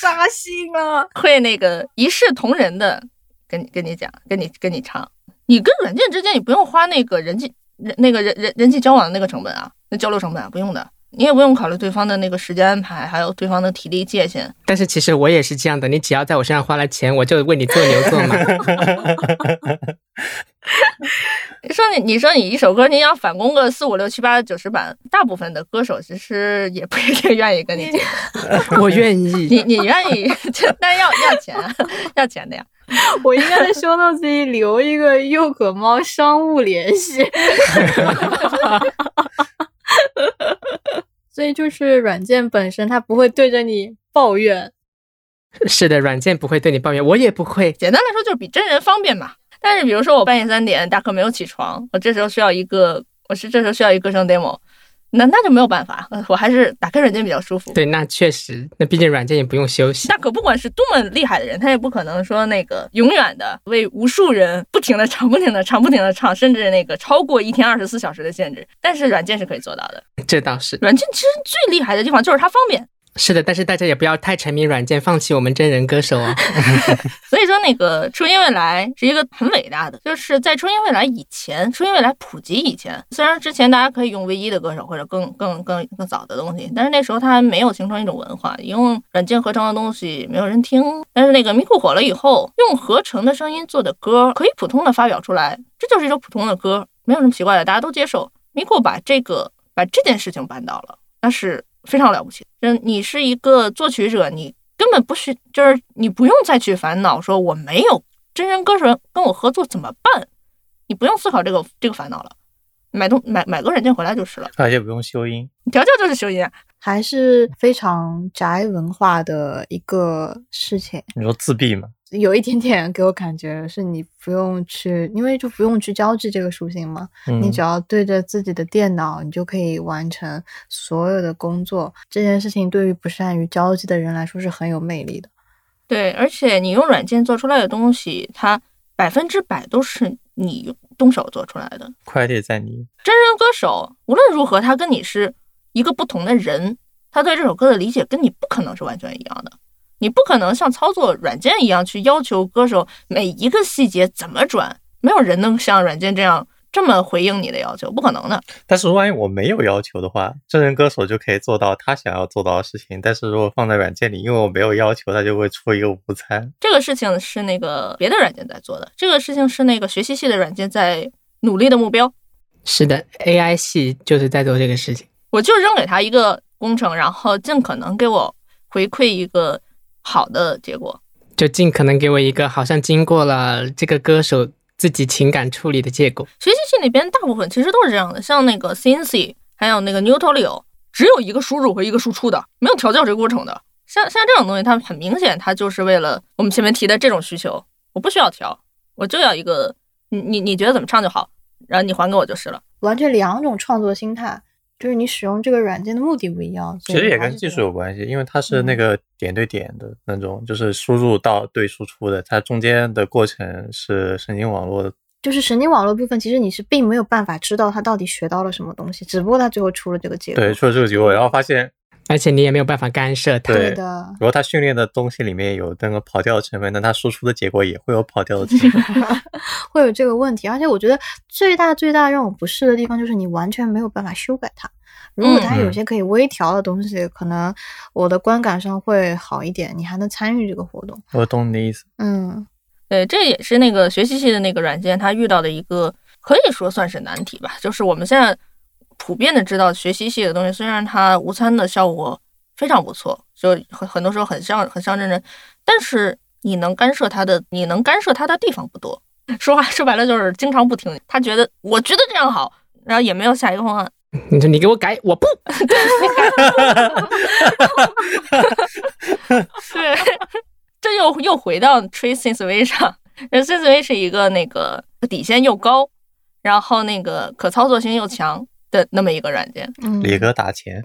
Speaker 1: 扎心啊。(laughs)
Speaker 4: 会那个一视同仁的跟你跟你讲，跟你跟你唱。你跟软件之间，你不用花那个人际人那个人人人际交往的那个成本啊，那交流成本啊，不用的。你也不用考虑对方的那个时间安排，还有对方的体力界限。
Speaker 3: 但是其实我也是这样的，你只要在我身上花了钱，我就为你做牛做马。
Speaker 4: 你 (laughs) 说你你说你一首歌，你要返工个四五六七八九十版，大部分的歌手其实也不一定愿意跟你接。(laughs)
Speaker 3: 我愿意。
Speaker 4: 你你愿意，但要要钱，(laughs) 要钱的呀。
Speaker 1: 我应该在说到自己留一个幼可猫商务联系。(laughs) 所以就是软件本身，它不会对着你抱怨。(laughs)
Speaker 3: 是的，软件不会对你抱怨，我也不会。
Speaker 4: 简单来说就是比真人方便嘛。但是比如说我半夜三点大课没有起床，我这时候需要一个，我是这时候需要一个歌声 demo，那那就没有办法，呃我还是打开软件比较舒服。
Speaker 3: 对，那确实，那毕竟软件也不用休息。
Speaker 4: 那可不管是多么厉害的人，他也不可能说那个永远的为无数人不停的唱、不停的唱、不停的唱，甚至那个超过一天二十四小时的限制。但是软件是可以做到的。
Speaker 3: 这倒是。
Speaker 4: 软件其实最厉害的地方就是它方便。
Speaker 3: 是的，但是大家也不要太沉迷软件，放弃我们真人歌手啊。(laughs)
Speaker 4: 所以说，那个初音未来是一个很伟大的，就是在初音未来以前，初音未来普及以前，虽然之前大家可以用唯一的歌手或者更更更更早的东西，但是那时候它还没有形成一种文化，用软件合成的东西没有人听。但是那个咪咕火了以后，用合成的声音做的歌可以普通的发表出来，这就是一首普通的歌，没有什么奇怪的，大家都接受。咪咕把这个把这件事情办到了，那是。非常了不起，嗯，你是一个作曲者，你根本不需，就是你不用再去烦恼说我没有真人歌手跟我合作怎么办，你不用思考这个这个烦恼了，买东买买个软件回来就是了，
Speaker 2: 而且不用修音，
Speaker 4: 调教就是修音，
Speaker 1: 还是非常宅文化的一个事情。
Speaker 2: 你说自闭吗？
Speaker 1: 有一点点给我感觉是你不用去，因为就不用去交际这个属性嘛，你只要对着自己的电脑，你就可以完成所有的工作。这件事情对于不善于交际的人来说是很有魅力的。
Speaker 4: 对，而且你用软件做出来的东西，它百分之百都是你动手做出来的。
Speaker 2: 快递在你。
Speaker 4: 真人歌手无论如何，他跟你是一个不同的人，他对这首歌的理解跟你不可能是完全一样的。你不可能像操作软件一样去要求歌手每一个细节怎么转，没有人能像软件这样这么回应你的要求，不可能的。
Speaker 2: 但是万一我没有要求的话，真人歌手就可以做到他想要做到的事情。但是如果放在软件里，因为我没有要求，他就会出一个午餐。
Speaker 4: 这个事情是那个别的软件在做的，这个事情是那个学习系的软件在努力的目标。
Speaker 3: 是的，AI 系就是在做这个事情。
Speaker 4: 我就扔给他一个工程，然后尽可能给我回馈一个。好的结果，
Speaker 3: 就尽可能给我一个好像经过了这个歌手自己情感处理的结果。
Speaker 4: 学习器里边大部分其实都是这样的，像那个 c n c 还有那个 Newtolio，只有一个输入和一个输出的，没有调教这个过程的。像像这种东西，它很明显，它就是为了我们前面提的这种需求，我不需要调，我就要一个你你你觉得怎么唱就好，然后你还给我就是了。
Speaker 1: 完全两种创作心态。就是你使用这个软件的目的不一样，
Speaker 2: 其实也跟技术有关系，因为它是那个点对点的那种，就是输入到对输出的，它中间的过程是神经网络的。
Speaker 1: 就是神经网络部分，其实你是并没有办法知道它到底学到了什么东西，只不过它最后出了这个结果。
Speaker 2: 对，出了这个结果，然后发现，
Speaker 3: 而且你也没有办法干涉它。
Speaker 1: 对的。
Speaker 2: 如果它训练的东西里面有那个跑调的成分，那它输出的结果也会有跑调的成分，(laughs)
Speaker 1: 会有这个问题。而且我觉得最大最大让我不适的地方就是你完全没有办法修改它。如果它有些可以微调的东西，可能我的观感上会好一点，你还能参与这个活动。
Speaker 2: 我懂你的意思。
Speaker 1: 嗯，
Speaker 4: 对，这也是那个学习系的那个软件，它遇到的一个可以说算是难题吧。就是我们现在普遍的知道，学习系的东西虽然它无餐的效果非常不错，就很很多时候很像很像真人，但是你能干涉他的，你能干涉他的地方不多。(laughs) 说话说白了就是经常不听，他觉得我觉得这样好，然后也没有下一个方案。
Speaker 3: 你说你给我改，我不。(laughs)
Speaker 4: 对，(laughs) 这又又回到 TraceSenseV 上，TraceSenseV 是一个那个底线又高，然后那个可操作性又强的那么一个软件。
Speaker 2: 嗯李哥打钱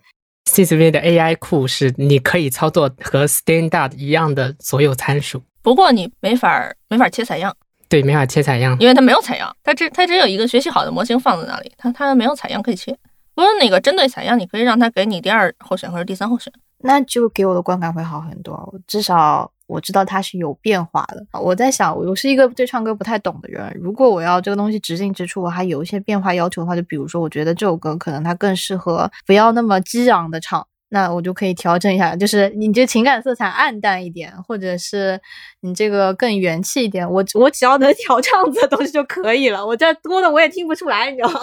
Speaker 3: ，CSV 的 AI 库是你可以操作和 Standard 一样的所有参数，
Speaker 4: 不过你没法没法切采样。
Speaker 3: 对，没法切采样，
Speaker 4: 因为它没有采样，它只它只有一个学习好的模型放在那里，它它没有采样可以切。不过那个针对采样，你可以让它给你第二候选或者第三候选，
Speaker 1: 那就给我的观感会好很多。至少我知道它是有变化的。我在想，我是一个对唱歌不太懂的人，如果我要这个东西直进直出，我还有一些变化要求的话，就比如说，我觉得这首歌可能它更适合不要那么激昂的唱。那我就可以调整一下，就是你这情感色彩暗淡一点，或者是你这个更元气一点。我我只要能调这样子的东西就可以了。我这多的我也听不出来，你知道吗？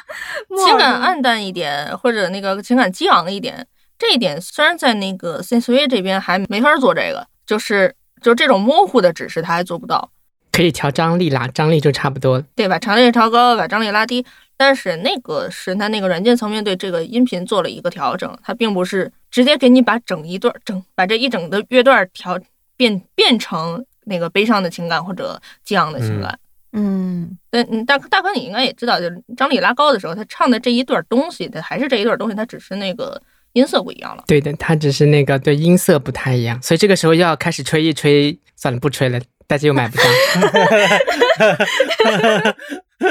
Speaker 1: (laughs)
Speaker 4: 情感暗淡一点，或者那个情感激昂一点，这一点虽然在那个 sense 这边还没法做这个，就是就这种模糊的指示他还做不到。
Speaker 3: 可以调张力啦，张力就差不多。
Speaker 4: 对，把张力调高，把张力拉低。但是那个是它那个软件层面对这个音频做了一个调整，它并不是直接给你把整一段整把这一整的乐段调变变成那个悲伤的情感或者激昂的情感。
Speaker 1: 嗯，
Speaker 4: 嗯，大大哥你应该也知道，就是张力拉高的时候，他唱的这一段东西，它还是这一段东西，它只是那个音色不一样了。
Speaker 3: 对的，它只是那个对音色不太一样，所以这个时候又要开始吹一吹，算了，不吹了，大家又买不到。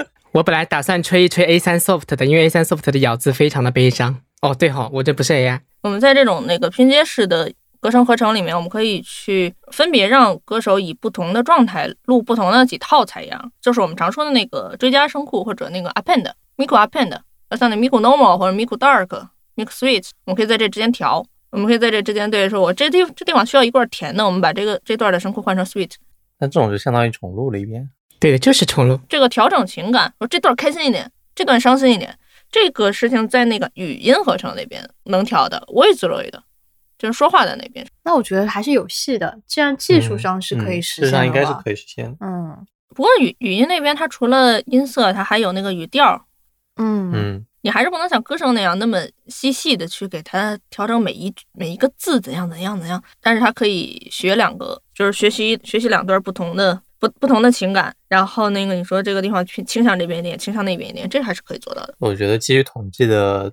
Speaker 3: (laughs) 我本来打算吹一吹 A 三 Soft 的，因为 A 三 Soft 的咬字非常的悲伤。哦，对哈、我这不是 AI，
Speaker 4: 我们在这种那个拼接式的歌声合成里面，我们可以去分别让歌手以不同的状态录不同的几套采样，就是我们常说的那个追加声库或者那个 append、miku append，像那 miku normal 或者 miku dark、miku sweet，我们可以在这之间调。我们可以在这之间对说，我这地这地方需要一块甜的，我们把这个这段的声库换成 sweet，
Speaker 2: 那这种就相当于重录了一遍。
Speaker 3: 对的，就是重录。
Speaker 4: 这个调整情感，我这段开心一点，这段伤心一点，这个事情在那个语音合成那边能调的，voice 类的，就是说话的那边。
Speaker 1: 那我觉得还是有戏的，既然技术
Speaker 2: 嗯
Speaker 1: 上是可以
Speaker 2: 嗯
Speaker 1: 实现的
Speaker 2: 事实上应该是可以实现的。
Speaker 1: 嗯
Speaker 4: 不过语语音那边，它除了音色，它还有那个语调，
Speaker 1: 嗯
Speaker 2: 嗯，
Speaker 4: 你还是不能像歌声那样那么细细的去给它调整每一每一个字怎样怎样怎样，但是它可以学两个，就是学习学习两段不同的不不同的情感，然后那个你说这个地方去倾向这边一点，倾向那边一点，这还是可以做到的。
Speaker 2: 我觉得基于统计的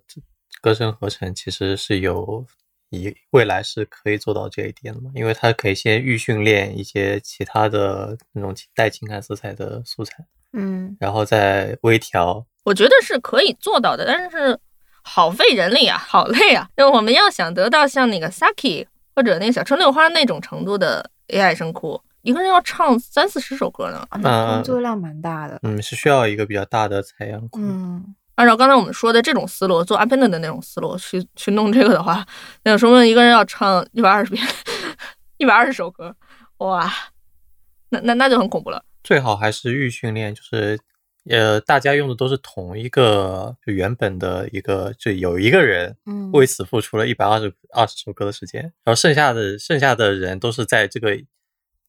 Speaker 2: 歌声合成其实是有以未来是可以做到这一点的嘛，因为它可以先预训练一些其他的那种带情感色彩的素材，
Speaker 1: 嗯
Speaker 2: 然后再微调。
Speaker 4: 我觉得是可以做到的，但是好费人力啊，好累啊。那我们要想得到像那个 Saki 或者那个小春六花那种程度的 AI 声库，一个人要唱三四十首歌呢。
Speaker 1: 工作量蛮大的。
Speaker 2: 嗯，是需要一个比较大的采样库。
Speaker 1: 嗯
Speaker 4: 按照刚才我们说的这种思路，做 append 的那种思路去去弄这个的话，那说明一个人要唱一百二十遍，(laughs) 一百二十首歌，哇，那那那就很恐怖了。
Speaker 2: 最好还是预训练，就是呃，大家用的都是同一个就原本的一个，就有一个人
Speaker 1: 嗯。
Speaker 2: 为此付出了一百二十二十首歌的时间，然后剩下的剩下的人都是在这个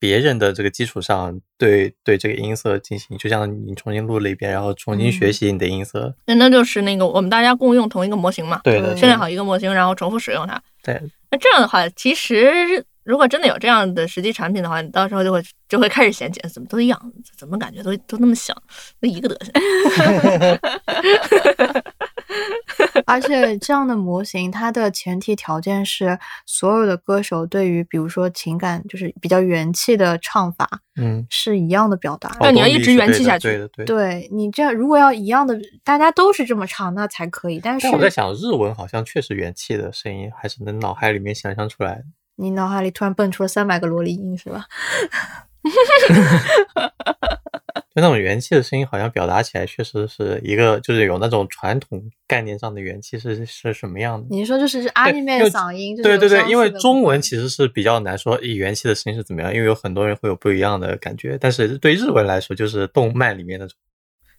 Speaker 2: 别人的这个基础上对对这个音色进行，就像你重新录了一遍，然后重新学
Speaker 1: 嗯
Speaker 2: 习你的音色。
Speaker 4: 那那就是那个我们大家共用同一个模型嘛，
Speaker 2: 对
Speaker 4: 训练好一个模型，然后重复使用它。
Speaker 2: 对，
Speaker 4: 那这样的话，其实如果真的有这样的实际产品的话，你到时候就会就会开始嫌弃，怎么都一样，怎么感觉都都那么像，都一个德行。(laughs)
Speaker 1: 而且这样的模型，它的前提条件是所有的歌手对于比如说情感就是比较元气的唱法
Speaker 2: 嗯，
Speaker 1: 是一样的表达的。
Speaker 4: 对你要一直元气下去
Speaker 2: 对的，对的。
Speaker 1: 对你这样，如果要一样的，大家都是这么唱，那才可以。但是
Speaker 2: 我在想，日文好像确实元气的声音还是能脑海里面想象出来。
Speaker 1: 你脑海里突然蹦出了三百个萝莉音，是吧？(laughs)
Speaker 2: 就那种元气的声音，好像表达起来确实是一个，就是有那种传统概念上的元气是是什么样的。
Speaker 1: 你说就是阿尼妹
Speaker 2: 因为
Speaker 1: 嗓音，
Speaker 2: 对对对，因为中文其实是比较难说以元气的声音是怎么样，因为有很多人会有不一样的感觉。但是对日文来说，就是动漫里面那种。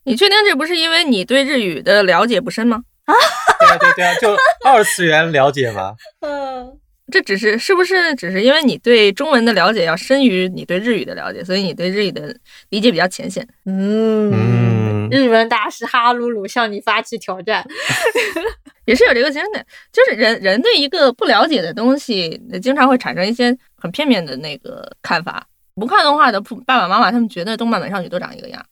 Speaker 4: 你确定这不是因为你对日语的了解不深吗？(laughs)
Speaker 2: 对啊对对啊，就二次元了解吗。(laughs)
Speaker 1: 嗯，
Speaker 4: 这只是是不是只是因为你对中文的了解要深于你对日语的了解，所以你对日语的理解比较浅显？
Speaker 1: 嗯
Speaker 2: 嗯，
Speaker 1: 日文大师哈鲁鲁向你发起挑战。(laughs)
Speaker 4: 也是有这个精神的，就是人人对一个不了解的东西，经常会产生一些很片面的那个看法。不看动画的父爸爸妈妈，他们觉得动漫美少女都长一个样，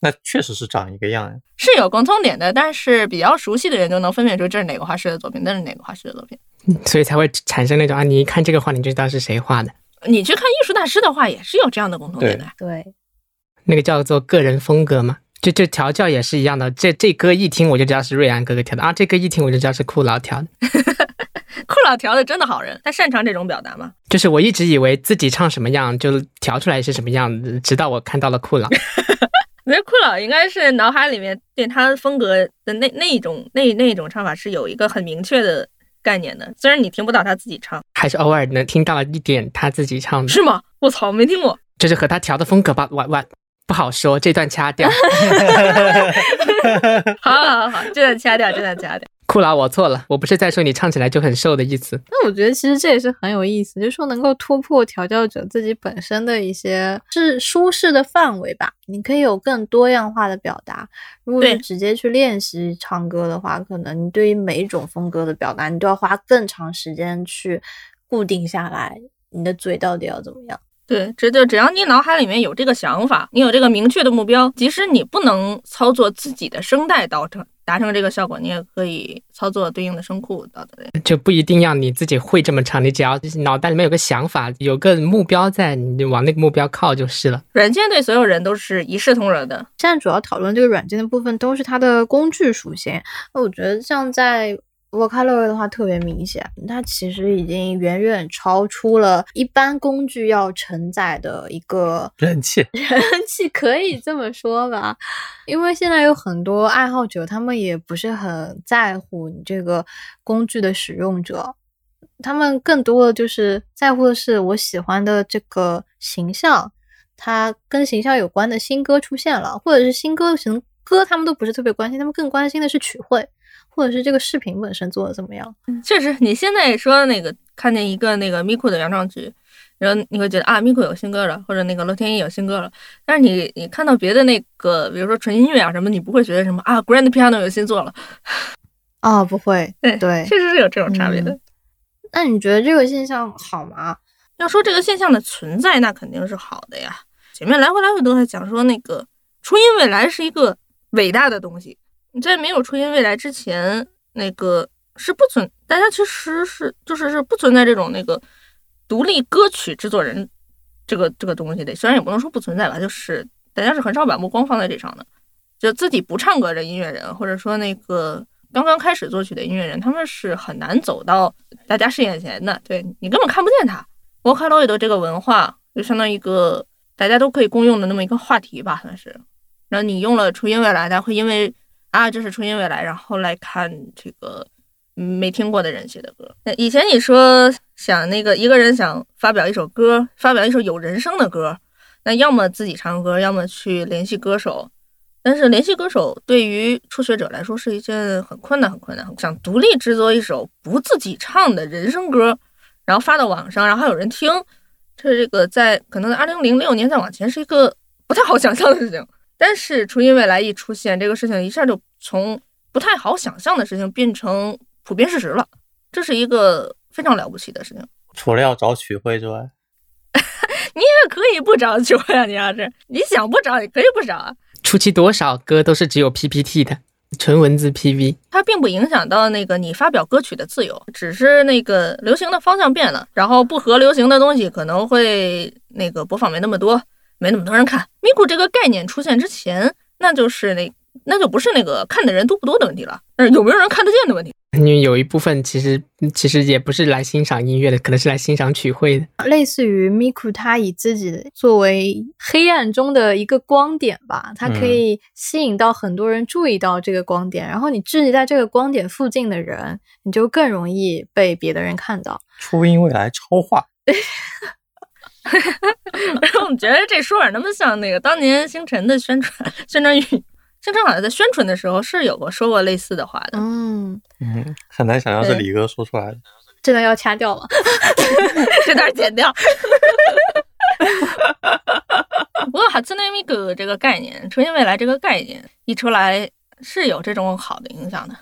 Speaker 2: 那确实是长一个样呀。
Speaker 4: 是有共通点的，但是比较熟悉的人就能分辨出这是哪个画师的作品，那是哪个画师的作品。
Speaker 3: 所以才会产生那种啊，你一看这个画你就知道是谁画的，
Speaker 4: 你去看艺术大师的话，也是有这样的共同点的。
Speaker 1: 对，
Speaker 3: 那个叫做个人风格嘛。就就调教也是一样的，这这歌一听我就知道是瑞安哥哥调的啊，这歌一听我就知道是酷老调的。(laughs)
Speaker 4: 酷老调的真的好人，他擅长这种表达吗？
Speaker 3: 就是我一直以为自己唱什么样就调出来是什么样子，直到我看到了酷老。(laughs)
Speaker 4: 我觉得酷老应该是脑海里面对他风格的那那一种那那一种唱法是有一个很明确的概念的，虽然你听不到他自己唱，
Speaker 3: 还是偶尔能听到一点他自己唱的，
Speaker 4: 是吗？我操，没听过。
Speaker 3: 就是和他调的风格吧，完完不好说，这段掐掉。(laughs)
Speaker 4: 好好好好，这段掐掉，这段掐掉。
Speaker 3: 酷老，我错了，我不是在说你唱起来就很瘦的意思。
Speaker 1: 那我觉得其实这也是很有意思，就是说能够突破调教者自己本身的一些是舒适的范围吧。你可以有更多样化的表达。如果
Speaker 4: 对
Speaker 1: 是直接去练习唱歌的话，可能你对于每一种风格的表达，你都要花更长时间去固定下来，你的嘴到底要怎么样。
Speaker 4: 对，这就只要你脑海里面有这个想法，你有这个明确的目标，即使你不能操作自己的声带达成达成这个效果，你也可以操作对应的声库达到这个。
Speaker 3: 就不一定要你自己会这么唱，你只要脑袋里面有个想法，有个目标在，你就往那个目标靠就是了。
Speaker 4: 软件对所有人都是一视同仁的，
Speaker 1: 现在主要讨论这个软件的部分都是它的工具属性。那我觉得像在我看了的话特别明显，它其实已经远远超出了一般工具要承载的一个 (laughs)
Speaker 2: 人气。
Speaker 1: 人气，可以这么说吧。因为现在有很多爱好者，他们也不是很在乎你这个工具的使用者，他们更多的就是在乎的是我喜欢的这个形象，它跟形象有关的新歌出现了，或者是新歌什么歌，他们都不是特别关心，他们更关心的是曲汇。或者是这个视频本身做的怎么样？
Speaker 4: 确实，你现在说那个看见一个那个咪咕的原创曲，然后你会觉得啊，咪咕有新歌了，或者那个乐天一有新歌了。但是你你看到别的那个，比如说纯音乐啊什么，你不会觉得什么啊，Grand Piano 有新作了 (laughs)
Speaker 1: 啊，不会，
Speaker 4: 对
Speaker 1: 对，
Speaker 4: 确实是有这种差别的。
Speaker 1: 那你觉得这个现象好吗？
Speaker 4: 要说这个现象的存在，那肯定是好的呀。前面来回来回都在讲说那个初音未来是一个伟大的东西。你在没有初音未来之前，那个是不存，大家其实是就是是不存在这种那个独立歌曲制作人这个这个东西的。虽然也不能说不存在吧，就是大家是很少把目光放在这上的。就自己不唱歌的音乐人，或者说那个刚刚开始作曲的音乐人，他们是很难走到大家视野前的。对你根本看不见他。沃卡洛伊的这个文化就相当于一个大家都可以共用的那么一个话题吧，算是。然后你用了初音未来，大家会因为啊，这是初音未来，然后来看这个没听过的人写的歌。以前你说想那个一个人想发表一首歌，发表一首有人声的歌，那要么自己唱歌，要么去联系歌手。但是联系歌手对于初学者来说是一件很困难、很困难。想独立制作一首不自己唱的人声歌，然后发到网上，然后还有人听，这这个在可能在二零零六年再往前是一个不太好想象的事情。但是初音未来一出现，这个事情一下就从不太好想象的事情变成普遍事实了，这是一个非常了不起的事情。
Speaker 2: 除了要找曲慧之外，(laughs)
Speaker 4: 你也可以不找曲慧啊！你要是你想不找，也可以不找啊。
Speaker 3: 初期多少歌都是只有 PPT 的纯文字 PV，
Speaker 4: 它并不影响到那个你发表歌曲的自由，只是那个流行的方向变了，然后不合流行的东西可能会那个播放没那么多。没那么多人看。咪咕这个概念出现之前，那就是那那就不是那个看的人多不多的问题了，而有没有人看得见的问题。
Speaker 3: 因为有一部分其实其实也不是来欣赏音乐的，可能是来欣赏曲汇的。
Speaker 1: 类似于 Miku，，他以自己作为黑暗中的一个光点吧，它可以吸引到很多人注意到这个光点，然后你聚集在这个光点附近的人，你就更容易被别的人看到。
Speaker 2: 初音未来超话。(laughs) (laughs)
Speaker 4: 然后我们觉得这说法那么像那个当年星辰的宣传 (laughs) 宣传语，星辰好像在宣传的时候是有过说过类似的话的。
Speaker 1: 嗯
Speaker 2: 嗯，很难想象是李哥说出来的。
Speaker 1: 这段要掐掉吗？(laughs)
Speaker 4: 这段剪掉。不过哈兹内米格这个概念，初音未来这个概念一出来是有这种好的影响的。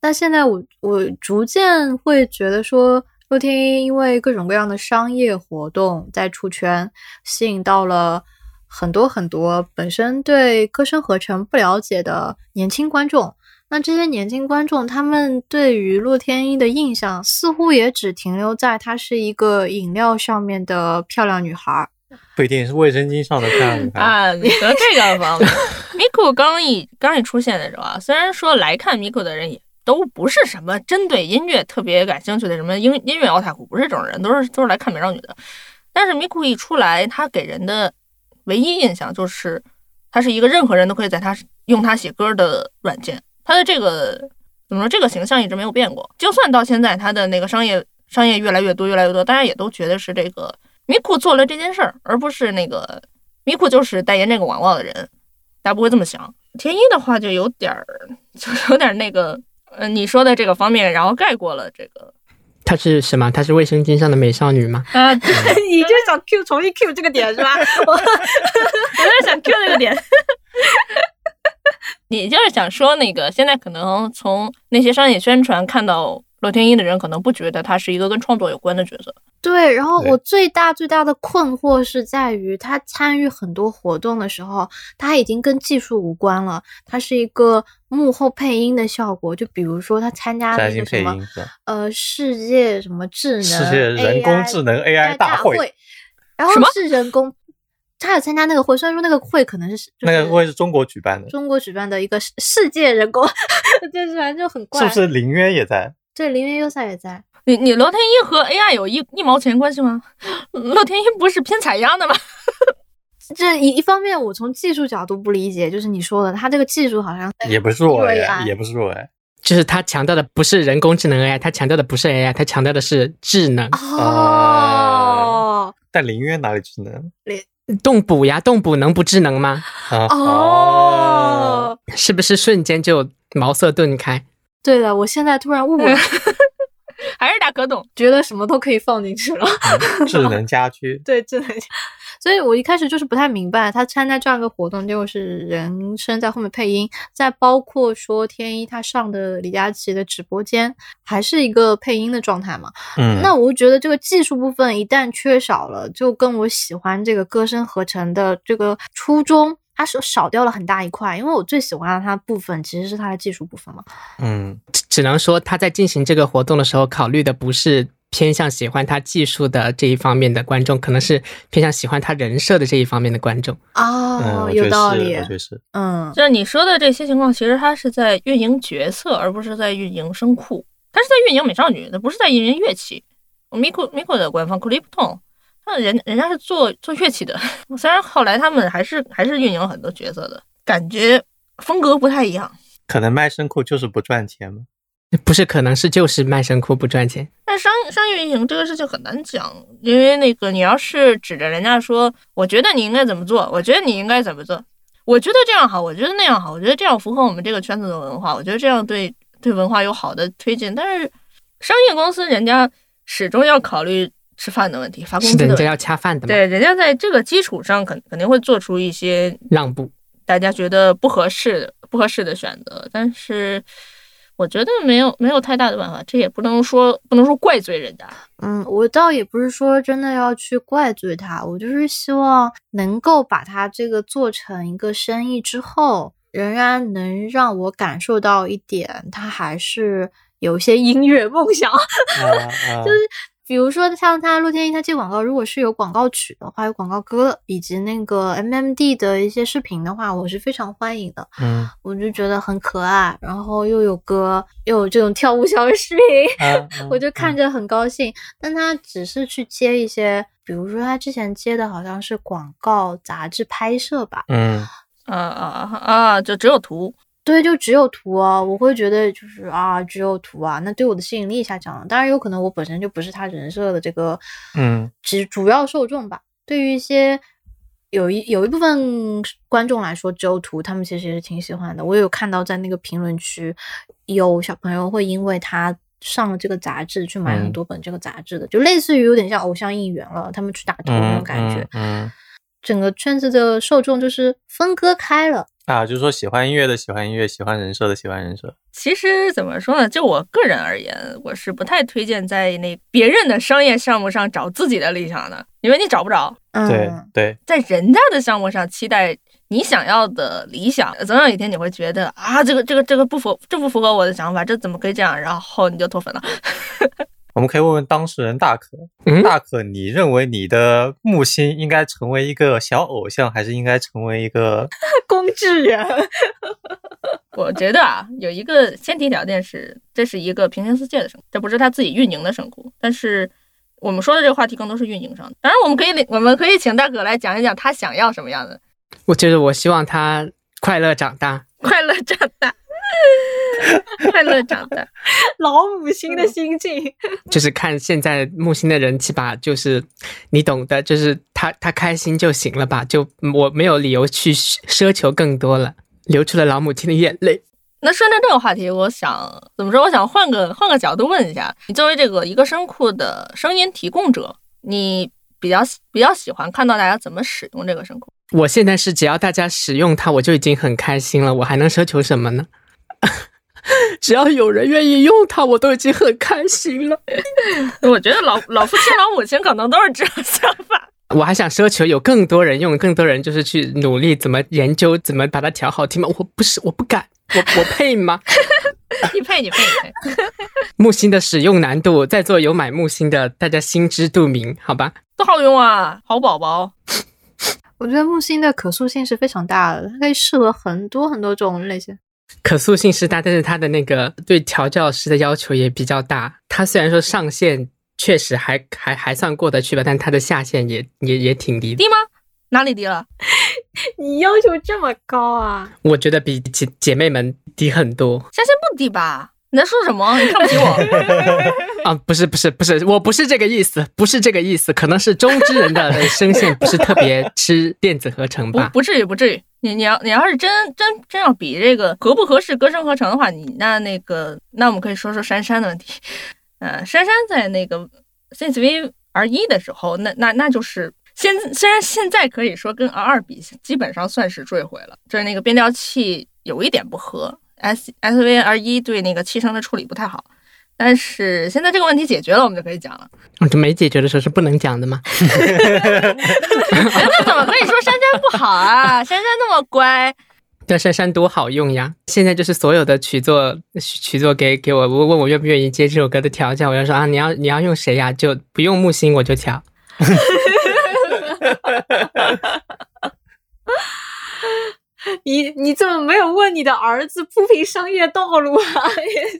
Speaker 1: 但现在我我逐渐会觉得说。乐天一因为各种各样的商业活动在出圈，吸引到了很多很多本身对歌声合成不了解的年轻观众。那这些年轻观众，他们对于洛天依的印象似乎也只停留在她是一个饮料上面的漂亮女孩，(laughs)
Speaker 2: 不一定是卫生巾上的漂亮女孩 (laughs)
Speaker 4: 啊。你说这个方面，(laughs) 米库刚一刚一出现的时候啊，虽然说来看米库的人也。都不是什么针对音乐特别感兴趣的什么音音乐奥塔库，不是这种人，都是都是来看美少女的。但是咪咕一出来，他给人的唯一印象就是他是一个任何人都可以在他用他写歌的软件。他的这个怎么说？这个形象一直没有变过。就算到现在，他的那个商业商业越来越多，越来越多，大家也都觉得是这个咪咕做了这件事儿，而不是那个咪咕就是代言这个网络的人。大家不会这么想。天一的话就有点儿，(laughs) 就有点那个。嗯，你说的这个方面，然后盖过了这个。
Speaker 3: 她是什么？她是卫生巾上的美少女吗？
Speaker 1: 啊，对 (laughs) 你就是想 Q 重新 Q 这个点是吧？(laughs) 我我
Speaker 4: 就是想 Q 这个点。(laughs) 你就是想说那个，现在可能从那些商业宣传看到。洛天依的人可能不觉得他是一个跟创作有关的角色。
Speaker 1: 对，然后我最大最大的困惑是在于他参与很多活动的时候，他已经跟技术无关了，他是一个幕后配音的效果。就比如说他参加那个什么呃世界什么智能
Speaker 2: 世界人工智能 AI 大会，
Speaker 1: 然后是人工，他有参加那个会，虽然说那个会可能是
Speaker 2: 那个会是中国举办的，
Speaker 1: 中国举办的一个世界人工，(laughs) 就是反正就很怪。
Speaker 2: 是不是林渊也在？
Speaker 1: 对，林原优赛也在。
Speaker 4: 你你乐天一和 AI 有一一毛钱关系吗？乐天一不是偏采样的吗？(laughs)
Speaker 1: 这一一方面，我从技术角度不理解，就是你说的，他这个技术好像
Speaker 2: 也不是弱
Speaker 1: 弱 AI，AI
Speaker 2: 也不是弱 AI。
Speaker 3: 就是他强调的不是人工智能 AI，他强调的不是 AI，他强调的是智能。
Speaker 1: 哦
Speaker 2: 但林渊哪里智能
Speaker 3: 动捕呀，动捕能不智能吗？
Speaker 2: 啊？
Speaker 1: 哦，
Speaker 3: 是不是瞬间就茅塞顿开？
Speaker 1: 对的，我现在突然悟了，(laughs)
Speaker 4: 还是大可懂？
Speaker 1: 觉得什么都可以放进去了。
Speaker 2: 嗯智能家居。(laughs)
Speaker 1: 对，智能家。所以我一开始就是不太明白，他参加这样一个活动，就是人声在后面配音，再包括说天一他上的李佳琦的直播间，还是一个配音的状态嘛。
Speaker 2: 嗯，
Speaker 1: 那我就觉得这个技术部分一旦缺少了，就跟我喜欢这个歌声合成的这个初衷，它是少掉了很大一块。因为我最喜欢的它部分其实是他的技术部分嘛。
Speaker 2: 嗯
Speaker 3: 只只能说他在进行这个活动的时候，考虑的不是偏向喜欢他技术的这一方面的观众，可能是偏向喜欢他人设的这一方面的观众。
Speaker 1: 哦，
Speaker 2: 嗯，
Speaker 1: 有道理
Speaker 2: 我觉。得是。
Speaker 1: 嗯，
Speaker 4: 就是你说的这些情况，其实他是在运营角色，而不是在运营声库。他是在运营美少女他，不是在运营乐器。Miko Miko 的官方 Clipton，那人人家是做做乐器的。(laughs) 虽然后来他们还是还是运营了很多角色的，感觉风格不太一样。
Speaker 2: 可能卖声库就是不赚钱吗。(laughs)
Speaker 3: 不是，可能是就是卖声库不赚钱。
Speaker 4: 但商商业运营这个事情很难讲，因为那个你要是指着人家说，我觉得你应该怎么做，我觉得你应该怎么做，我觉得这样好，我觉得那样好，我觉得这样符合我们这个圈子的文化，我觉得这样对对文化有好的推进。但是商业公司人家始终要考虑吃饭的问题，发工，资的问题。
Speaker 3: 人家要恰饭的嘛，
Speaker 4: 对，人家在这个基础上肯肯定会做出一些
Speaker 3: 让步。
Speaker 4: 大家觉得不合适的不合适的选择，但是我觉得没有没有太大的办法，这也不能说不能说怪罪人家。
Speaker 1: 嗯，我倒也不是说真的要去怪罪他，我就是希望能够把他这个做成一个生意之后，仍然能让我感受到一点，他还是有一些音乐梦想。(laughs) 就是比如说像他陆天一他接广告，如果是有广告曲的话，有广告歌以及那个 MMD 的一些视频的话，我是非常欢迎的。
Speaker 2: 嗯
Speaker 1: 我就觉得很可爱，然后又有歌，又有这种跳舞小视频。
Speaker 2: 啊，(laughs)
Speaker 1: 我就看
Speaker 2: 着
Speaker 1: 着很高兴。但他只是去接一些，比如说他之前接的好像是广告杂志拍摄吧，
Speaker 2: 嗯
Speaker 4: 啊啊啊！就只有图，
Speaker 1: 对，就只有图啊。我会觉得就是啊，只有图啊，那对我的吸引力下降了。当然有可能我本身就不是他人设的这个
Speaker 2: 嗯
Speaker 1: 只主要受众吧。对于一些有一有一部分观众来说，只有图他们其实也是挺喜欢的。我有看到在那个评论区，有小朋友会因为他上了这个杂志去买很
Speaker 2: 嗯
Speaker 1: 多本这个杂志的，就类似于有点像偶像应援了，他们去打头那种
Speaker 2: 嗯
Speaker 1: 感觉。
Speaker 2: 嗯
Speaker 1: 整个圈子的受众就是分割开了。
Speaker 2: 啊，就是说喜欢音乐的喜欢音乐，喜欢人设的喜欢人设。
Speaker 4: 其实怎么说呢？就我个人而言，我是不太推荐在那别人的商业项目上找自己的理想的，因为你找不着。
Speaker 1: 嗯，
Speaker 2: 对对，
Speaker 4: 在人家的项目上期待你想要的理想，总有一天你会觉得啊，这个这个这个不符，这不符合我的想法，这怎么可以这样？然后你就脱粉了。(laughs)
Speaker 2: 我们可以问问当事人大可，
Speaker 3: 嗯，
Speaker 2: 大可，你认为你的木星应该成为一个小偶像，还是应该成为一个？(laughs)
Speaker 1: 工具人。(laughs)
Speaker 4: 我觉得啊，有一个前提条件是，这是一个平行世界的生，这不是他自己运营的生库。但是我们说的这个话题更多是运营上的。当然，我们可以我们可以请大可来讲一讲他想要什么样的
Speaker 3: 我觉得我希望他快乐长大。(laughs)
Speaker 4: 快乐长大，(laughs) 快乐长大。(laughs)
Speaker 1: 老母亲的心境。(laughs)
Speaker 3: 就是看现在木星的人气吧，就是你懂的，就是他他开心就行了吧，就我没有理由去奢求更多了，流出了老母亲的眼泪。
Speaker 4: 那顺着这个话题，我想怎么说？我想换个换个角度问一下，你作为这个一个声库的声音提供者，你比较比较喜欢看到大家怎么使用这个声库？
Speaker 3: 我现在是只要大家使用它，我就已经很开心了，我还能奢求什么呢？(laughs) 只要有人愿意用它，我都已经很开心了。(laughs)
Speaker 4: 我觉得老老父亲、老母亲可能都是这种想法。(laughs)
Speaker 3: 我还想奢求有更多人用，更多人就是去努力怎么研究，怎么把它调好听吗？我不是，我不敢，我我配吗？
Speaker 4: 你配，你配，你配，
Speaker 3: 木星的使用难度，在座有买木星的，大家心知肚明，好吧？
Speaker 4: 多好用啊，好宝宝。
Speaker 1: 我觉得木星的可塑性是非常大的，它可以适合很多很多种类型。
Speaker 3: 可塑性是大，但是它的那个对调教师的要求也比较大。它虽然说上限确实还还还算过得去吧，但它的下限也也也挺低的。
Speaker 4: 低吗？哪里低了？
Speaker 1: 你要求这么高啊？
Speaker 3: 我觉得比姐姐妹们低很多
Speaker 4: 下限不低吧？你在说什么？你看不起我？(laughs)
Speaker 3: 啊！不是不是不是，我不是这个意思，不是这个意思，可能是中之人的声线不是特别吃电子合成吧？
Speaker 4: 不不至于不至于。你你要你要是真真真要比这个合不合适歌声合成的话，你那那个那我们可以说说珊珊的问题。呃，珊珊在那个 Since V R 一的时候，那那那就是现虽然现在可以说跟 R 二比，基本上算是坠毁了，就是那个变调器有一点不合。S S V R 一对那个气声的处理不太好，但是现在这个问题解决了，我们就可以讲了。
Speaker 3: 我就没解决的时候是不能讲的吗？
Speaker 4: 那 (laughs) 怎么可以说珊珊不好啊？珊珊那么乖，
Speaker 3: 这珊珊多好用呀！现在就是所有的曲作曲作给给我问我愿不愿意接这首歌的调教，我就说啊，你要你要用谁呀？就不用木星我就调。(laughs)
Speaker 1: 你你怎么没有问你的儿子铺平商业道路啊？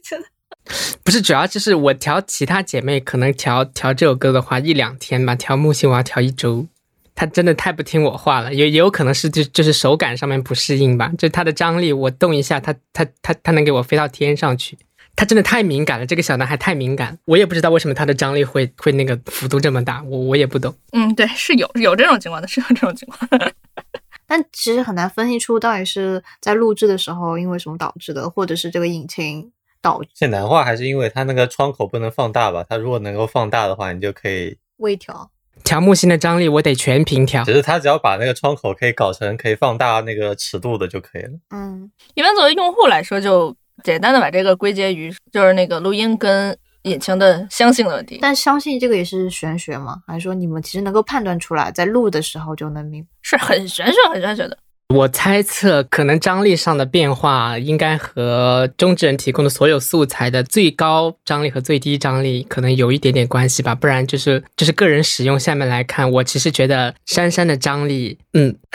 Speaker 1: 真 (laughs) 的 (laughs)
Speaker 3: 不是，主要就是我调其他姐妹，可能调调这首歌的话一两天吧，调木星我要调一周。他真的太不听我话了，也也有可能是就就是手感上面不适应吧，就它的张力，我动一下，它它它它能给我飞到天上去。他真的太敏感了，这个小男孩太敏感，我也不知道为什么他的张力会会那个幅度这么大，我我也不懂。
Speaker 4: 嗯，对，是有有这种情况的，是有这种情况。(laughs)
Speaker 1: 但其实很难分析出到底是在录制的时候因为什么导致的，或者是这个引擎导
Speaker 2: 现难化还是因为它那个窗口不能放大吧？它如果能够放大的话，你就可以
Speaker 1: 微调。
Speaker 3: 调木星的张力我得全屏调，
Speaker 2: 只是它只要把那个窗口可以搞成可以放大那个尺度的就可以了。
Speaker 1: 嗯，
Speaker 4: 一般作为用户来说，就简单的把这个归结于就是那个录音跟引擎的相信的问题。
Speaker 1: 但相信这个也是玄学吗？还是说你们其实能够判断出来，在录的时候就能明？
Speaker 4: 是很玄学、很玄学的。
Speaker 3: 我猜测可能张力上的变化应该和中之人提供的所有素材的最高张力和最低张力可能有一点点关系吧，不然就是就是个人使用下面来看，我其实觉得珊珊的张力，嗯 (laughs)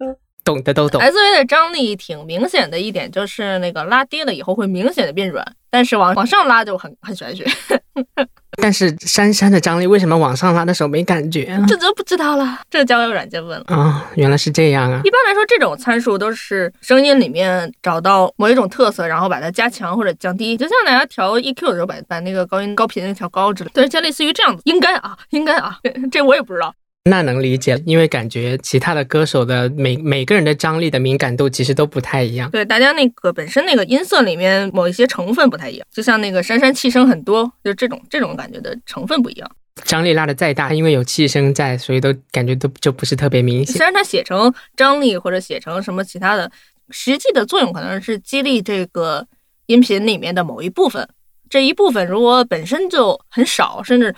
Speaker 3: 嗯，(laughs) 懂的都懂。
Speaker 4: S V 的张力挺明显的一点就是那个拉低了以后会明显的变软，但是往往上拉就很很玄学，
Speaker 3: 但是珊珊的张力为什么往上拉的时候没感觉啊？
Speaker 4: 这就不知道了，这交由软件问了。
Speaker 3: 啊、原来是这样啊
Speaker 4: 一！般来说，这种参数都是声音里面找到某一种特色，然后把它加强或者降低。就像大家调 EQ 的时候，把把那个高音高频调高之类的，对，就类似于这样子。应该啊，应该啊，这 (laughs) 这我也不知道。
Speaker 3: 那能理解，因为感觉其他的歌手的每每个人的张力的敏感度其实都不太一样。
Speaker 4: 对，大家那个本身那个音色里面某一些成分不太一样，就像那个珊珊气声很多，就这种这种感觉的成分不一样。
Speaker 3: 张力拉的再大，因为有气声在，所以都感觉都就不是特别明显。
Speaker 4: 虽然它写成张力或者写成什么其他的，实际的作用可能是激励这个音频里面的某一部分。这一部分如果本身就很少，甚至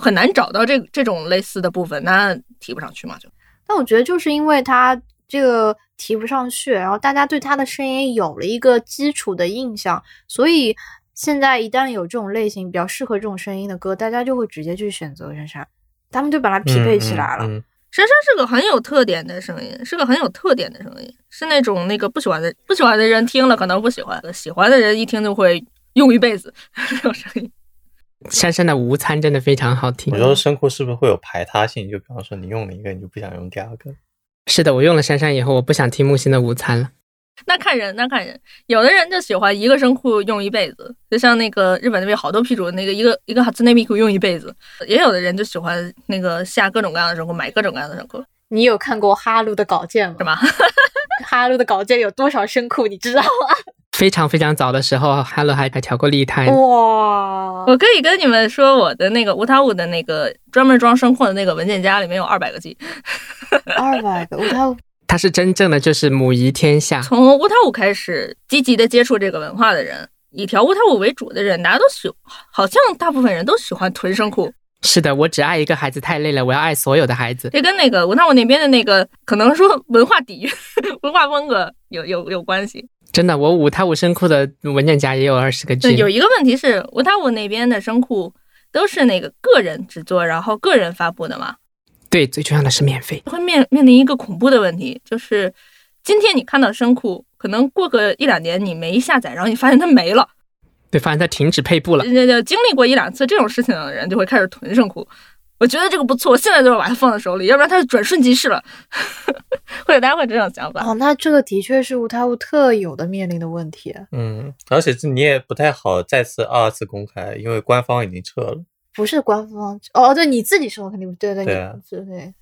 Speaker 4: 很难找到这这种类似的部分，那提不上去嘛就。
Speaker 1: 但我觉得就是因为他这个提不上去，然后大家对他的声音有了一个基础的印象，所以现在一旦有这种类型比较适合这种声音的歌，大家就会直接去选择珊珊，他们就把它匹配起来了。
Speaker 2: 嗯嗯
Speaker 4: 珊珊是个很有特点的声音，是个很有特点的声音，是那种那个不喜欢的不喜欢的人听了可能不喜欢，喜欢的人一听就会用一辈子 (laughs) 这种声音。
Speaker 3: 珊珊的午餐真的非常好听
Speaker 2: 我。说声库是不是会有排他性？就比方说你用了一个，你就不想用第二个。
Speaker 3: 是的，我用了珊珊以后，我不想听木星的午餐了。
Speaker 4: 那看人，那看人，有的人就喜欢一个声库用一辈子，就像那个日本那边好多批主那个一个一个 Hatsune Miku 用一辈子，也有的人就喜欢那个下各种各样的声库，买各种各样的声库，
Speaker 1: 你有看过哈鲁的稿件吗？
Speaker 4: 是吗？
Speaker 1: 哈鲁的稿件有多少声库，你知道吗？
Speaker 3: 非常非常早的时候，Hello 还还调过立胎。
Speaker 1: 哇，
Speaker 4: 我可以跟你们说，我的那个无塔五的那个专门装声控的那个文件夹里面有二百个 G。
Speaker 1: 二百个，我他
Speaker 3: 他是真正的就是母仪天下。
Speaker 4: 从乌塔五开始积极的接触这个文化的人，以调乌塔五为主的人，大家都喜，好像大部分人都喜欢囤声库。
Speaker 3: 是的，我只爱一个孩子太累了，我要爱所有的孩子。
Speaker 4: 这跟那个乌塔舞那边的那个可能说文化底蕴、(laughs) 文化风格有有有关系。
Speaker 3: 真的，我五他五声库的文件夹也有二十个，G。
Speaker 4: 有一个问题是五塔五那边的声库都是那个个人制作，然后个人发布的嘛。
Speaker 3: 对，最重要的是免费。
Speaker 4: 会面面临一个恐怖的问题，就是今天你看到声库，可能过个一两年你没下载，然后你发现它没了。
Speaker 3: 对，发现它停止配布了。
Speaker 4: 那那经历过一两次这种事情的人，就会开始囤声库。我觉得这个不错，我现在就要把它放在手里，要不然它就转瞬即逝了。(laughs) 会有大家会这种想法。
Speaker 1: 哦，那这个的确是无他物特有的面临的问题。
Speaker 2: 嗯，而且这你也不太好再次二次公开，因为官方已经撤了。
Speaker 1: 不是官方哦，对，你自己说肯定不对，对
Speaker 2: 对啊
Speaker 1: 对对。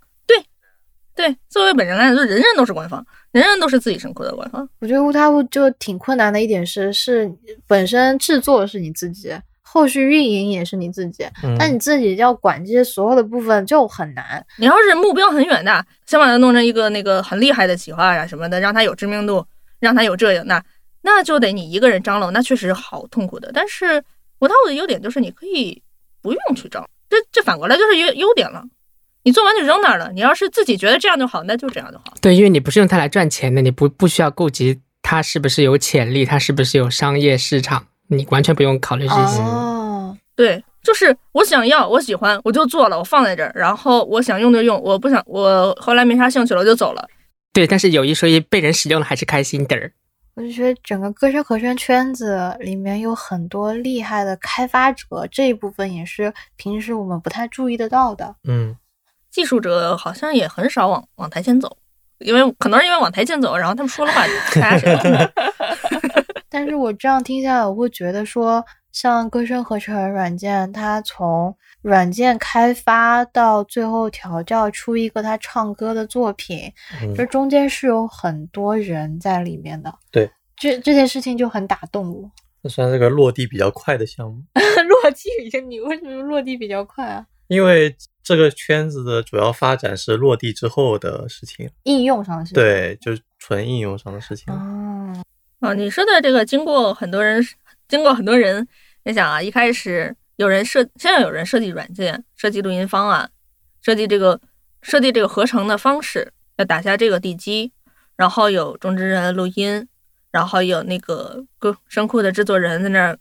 Speaker 4: 对，作为本人来说，人人都是官方，人人都是自己生活的官方。
Speaker 1: 我觉得无他物就挺困难的一点是，是本身制作是你自己，后续运营也是你自己，
Speaker 2: 嗯
Speaker 1: 但你自己要管这些所有的部分就很难。
Speaker 4: 你要是目标很远大，想把它弄成一个那个很厉害的企划呀什么的，让它有知名度，让它有这有那，那就得你一个人张罗，那确实好痛苦的。但是无他物的优点就是你可以不用去张，这这反过来就是优优点了。你做完就扔那儿了。你要是自己觉得这样就好，那就这样就好。
Speaker 3: 对，因为你不是用它来赚钱的，你不不需要顾及它是不是有潜力，它是不是有商业市场，你完全不用考虑这些。
Speaker 1: 哦，
Speaker 4: 对，就是我想要，我喜欢，我就做了，我放在这儿，然后我想用就用，我不想，我后来没啥兴趣了，我就走了。
Speaker 3: 对，但是有一说一，被人使用了还是开心的儿。
Speaker 1: 我就觉得整个歌声合成圈子里面有很多厉害的开发者，这一部分也是平时我们不太注意得到的。
Speaker 2: 嗯，
Speaker 4: 技术者好像也很少往往台前走，因为可能是因为往台前走，然后他们说了话，大家谁都听。(laughs)
Speaker 1: 但是我这样听下来，我会觉得说，像歌声合成软件，它从软件开发到最后调教出一个他唱歌的作品，
Speaker 2: 嗯
Speaker 1: 这中间是有很多人在里面的。
Speaker 2: 对，
Speaker 1: 这这件事情就很打动我。
Speaker 2: 这算是个落地比较快的项目，(laughs)
Speaker 1: 落地比较，你为什么落地比较快啊？
Speaker 2: 因为这个圈子的主要发展是落地之后的事情，
Speaker 1: 应用上的事情？。
Speaker 2: 对，就是纯应用上的事情。
Speaker 1: 哦，
Speaker 4: 啊，你说的这个，经过很多人，经过很多人，你想啊，一开始有人设，现在有人设计软件，设计录音方案，设计这个设计这个合成的方式，要打下这个地基，然后有种植人录音，然后有那个歌声库的制作人在那儿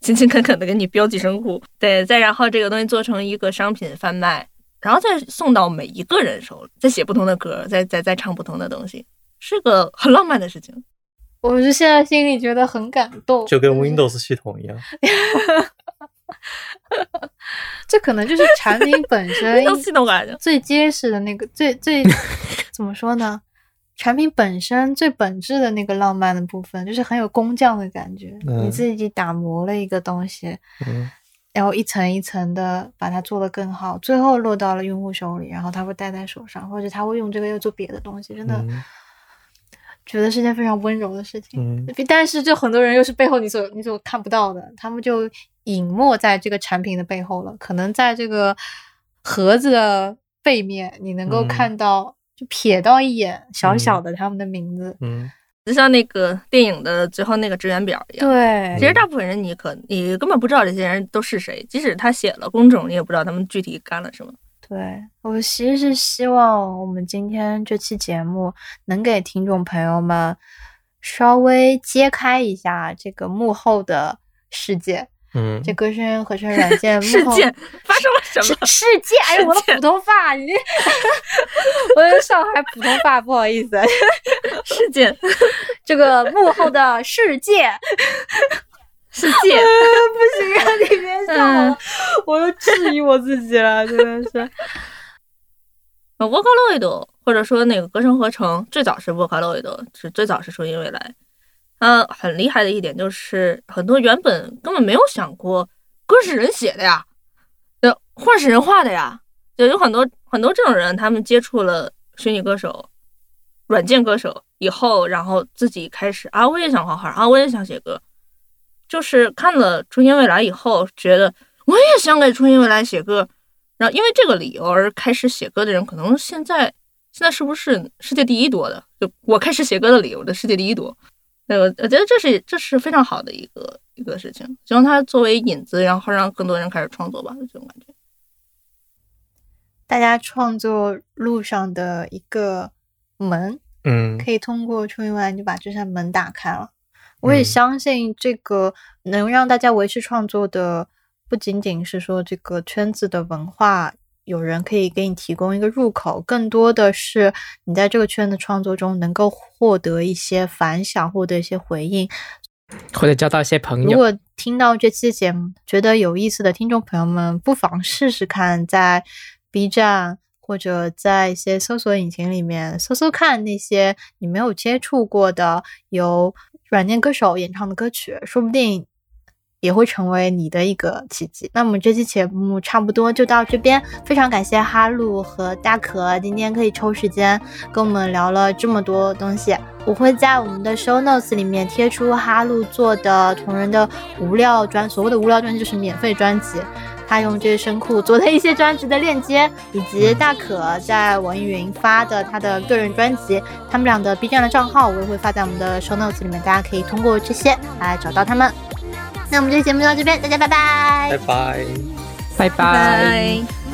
Speaker 4: 勤勤恳恳的给你标记声库，对，再然后这个东西做成一个商品贩卖，然后再送到每一个人手里，再写不同的歌，再再再唱不同的东西，是个很浪漫的事情。
Speaker 1: 我是现在心里觉得很感动，
Speaker 2: 就跟 Windows 系统一样，(laughs)
Speaker 1: 这可能就是产品本身
Speaker 4: 系统感觉。
Speaker 1: 最结实的那个最最 (laughs) 怎么说呢？产品本身最本质的那个浪漫的部分，就是很有工匠的感觉。你
Speaker 2: 嗯
Speaker 1: 自己打磨了一个东西，
Speaker 2: 嗯，
Speaker 1: 然后一层一层的把它做得更好，最后落到了用户手里，然后他会戴在手上，或者他会用这个又做别的东西，真的
Speaker 2: 嗯
Speaker 1: 觉得是件非常温柔的事情。
Speaker 2: 嗯
Speaker 1: 但是就很多人又是背后你所你所看不到的，他们就隐没在这个产品的背后了。可能在这个盒子的背面，你能够
Speaker 2: 嗯
Speaker 1: 看到，就瞥到一眼小小的他们的名字。
Speaker 2: 嗯
Speaker 4: 就像那个电影的最后那个职员表一样。
Speaker 1: 对
Speaker 4: 其实大部分人你可你根本不知道这些人都是谁，即使他写了工种，你也不知道他们具体干了什么。
Speaker 1: 对，我其实是希望我们今天这期节目能给听众朋友们稍微揭开一下这个幕后的世界，
Speaker 2: 嗯，
Speaker 1: 这歌声合成软件 (laughs) 幕后
Speaker 4: 事件发生了什么？
Speaker 1: 世世界，哎呦，我的普通话，你 (laughs) 我的上海普通话，不好意思，(laughs)
Speaker 4: 世界，
Speaker 1: 这个幕后的世界，
Speaker 4: 世界，(laughs)
Speaker 1: 不行啊，你别笑
Speaker 4: 嗯，
Speaker 1: 我又质疑我自己了，(laughs) 真的是。
Speaker 4: 呃 Vocaloid 或者说那个歌声合成，最早是 Vocaloid，是最早是初音未来。它很厉害的一点就是，很多原本根本没有想过歌是人写的呀，呃，画是人画的呀，就有很多很多这种人，他们接触了虚拟歌手、软件歌手以后，然后自己开始啊，我也想画画啊，我也想写歌，就是看了初音未来以后，觉得我也想给初音未来写歌，然后因为这个理由而开始写歌的人，可能现在现在是不是世界第一多的？就我开始写歌的理由的世界第一多。呃，我我觉得这是这是非常好的一个一个事情，希望它作为引子，然后让更多人开始创作吧，这种感觉。
Speaker 1: 大家创作路上的一个门，
Speaker 2: 嗯
Speaker 1: 可以通过初音未来就把这扇门打开了。我也
Speaker 2: 嗯
Speaker 1: 相信这个能让大家维持创作的，不仅仅是说这个圈子的文化有人可以给你提供一个入口，更多的是你在这个圈的创作中能够获得一些反响，获得一些回应。
Speaker 3: 或者交到一些朋友。
Speaker 1: 如果听到这期节目觉得有意思的听众朋友们，不妨试试看在 B 站或者在一些搜索引擎里面搜搜看那些你没有接触过的由软件歌手演唱的歌曲，说不定也会成为你的一个奇迹。那么这期节目差不多就到这边，非常感谢哈鲁和大可今天可以抽时间跟我们聊了这么多东西。我会在我们的 show notes 里面贴出哈鲁做的同人的无料专，所谓的无料专辑就是免费专辑，他用这些声库做的一些专辑的链接，以及大可在网易云发的他的个人专辑，他们俩的 B 站的账号我也会发在我们的 show notes 里面，大家可以通过这些来找到他们。那我们这期节目就到这边，大家拜拜
Speaker 2: 拜拜。
Speaker 3: 拜拜。
Speaker 4: 拜。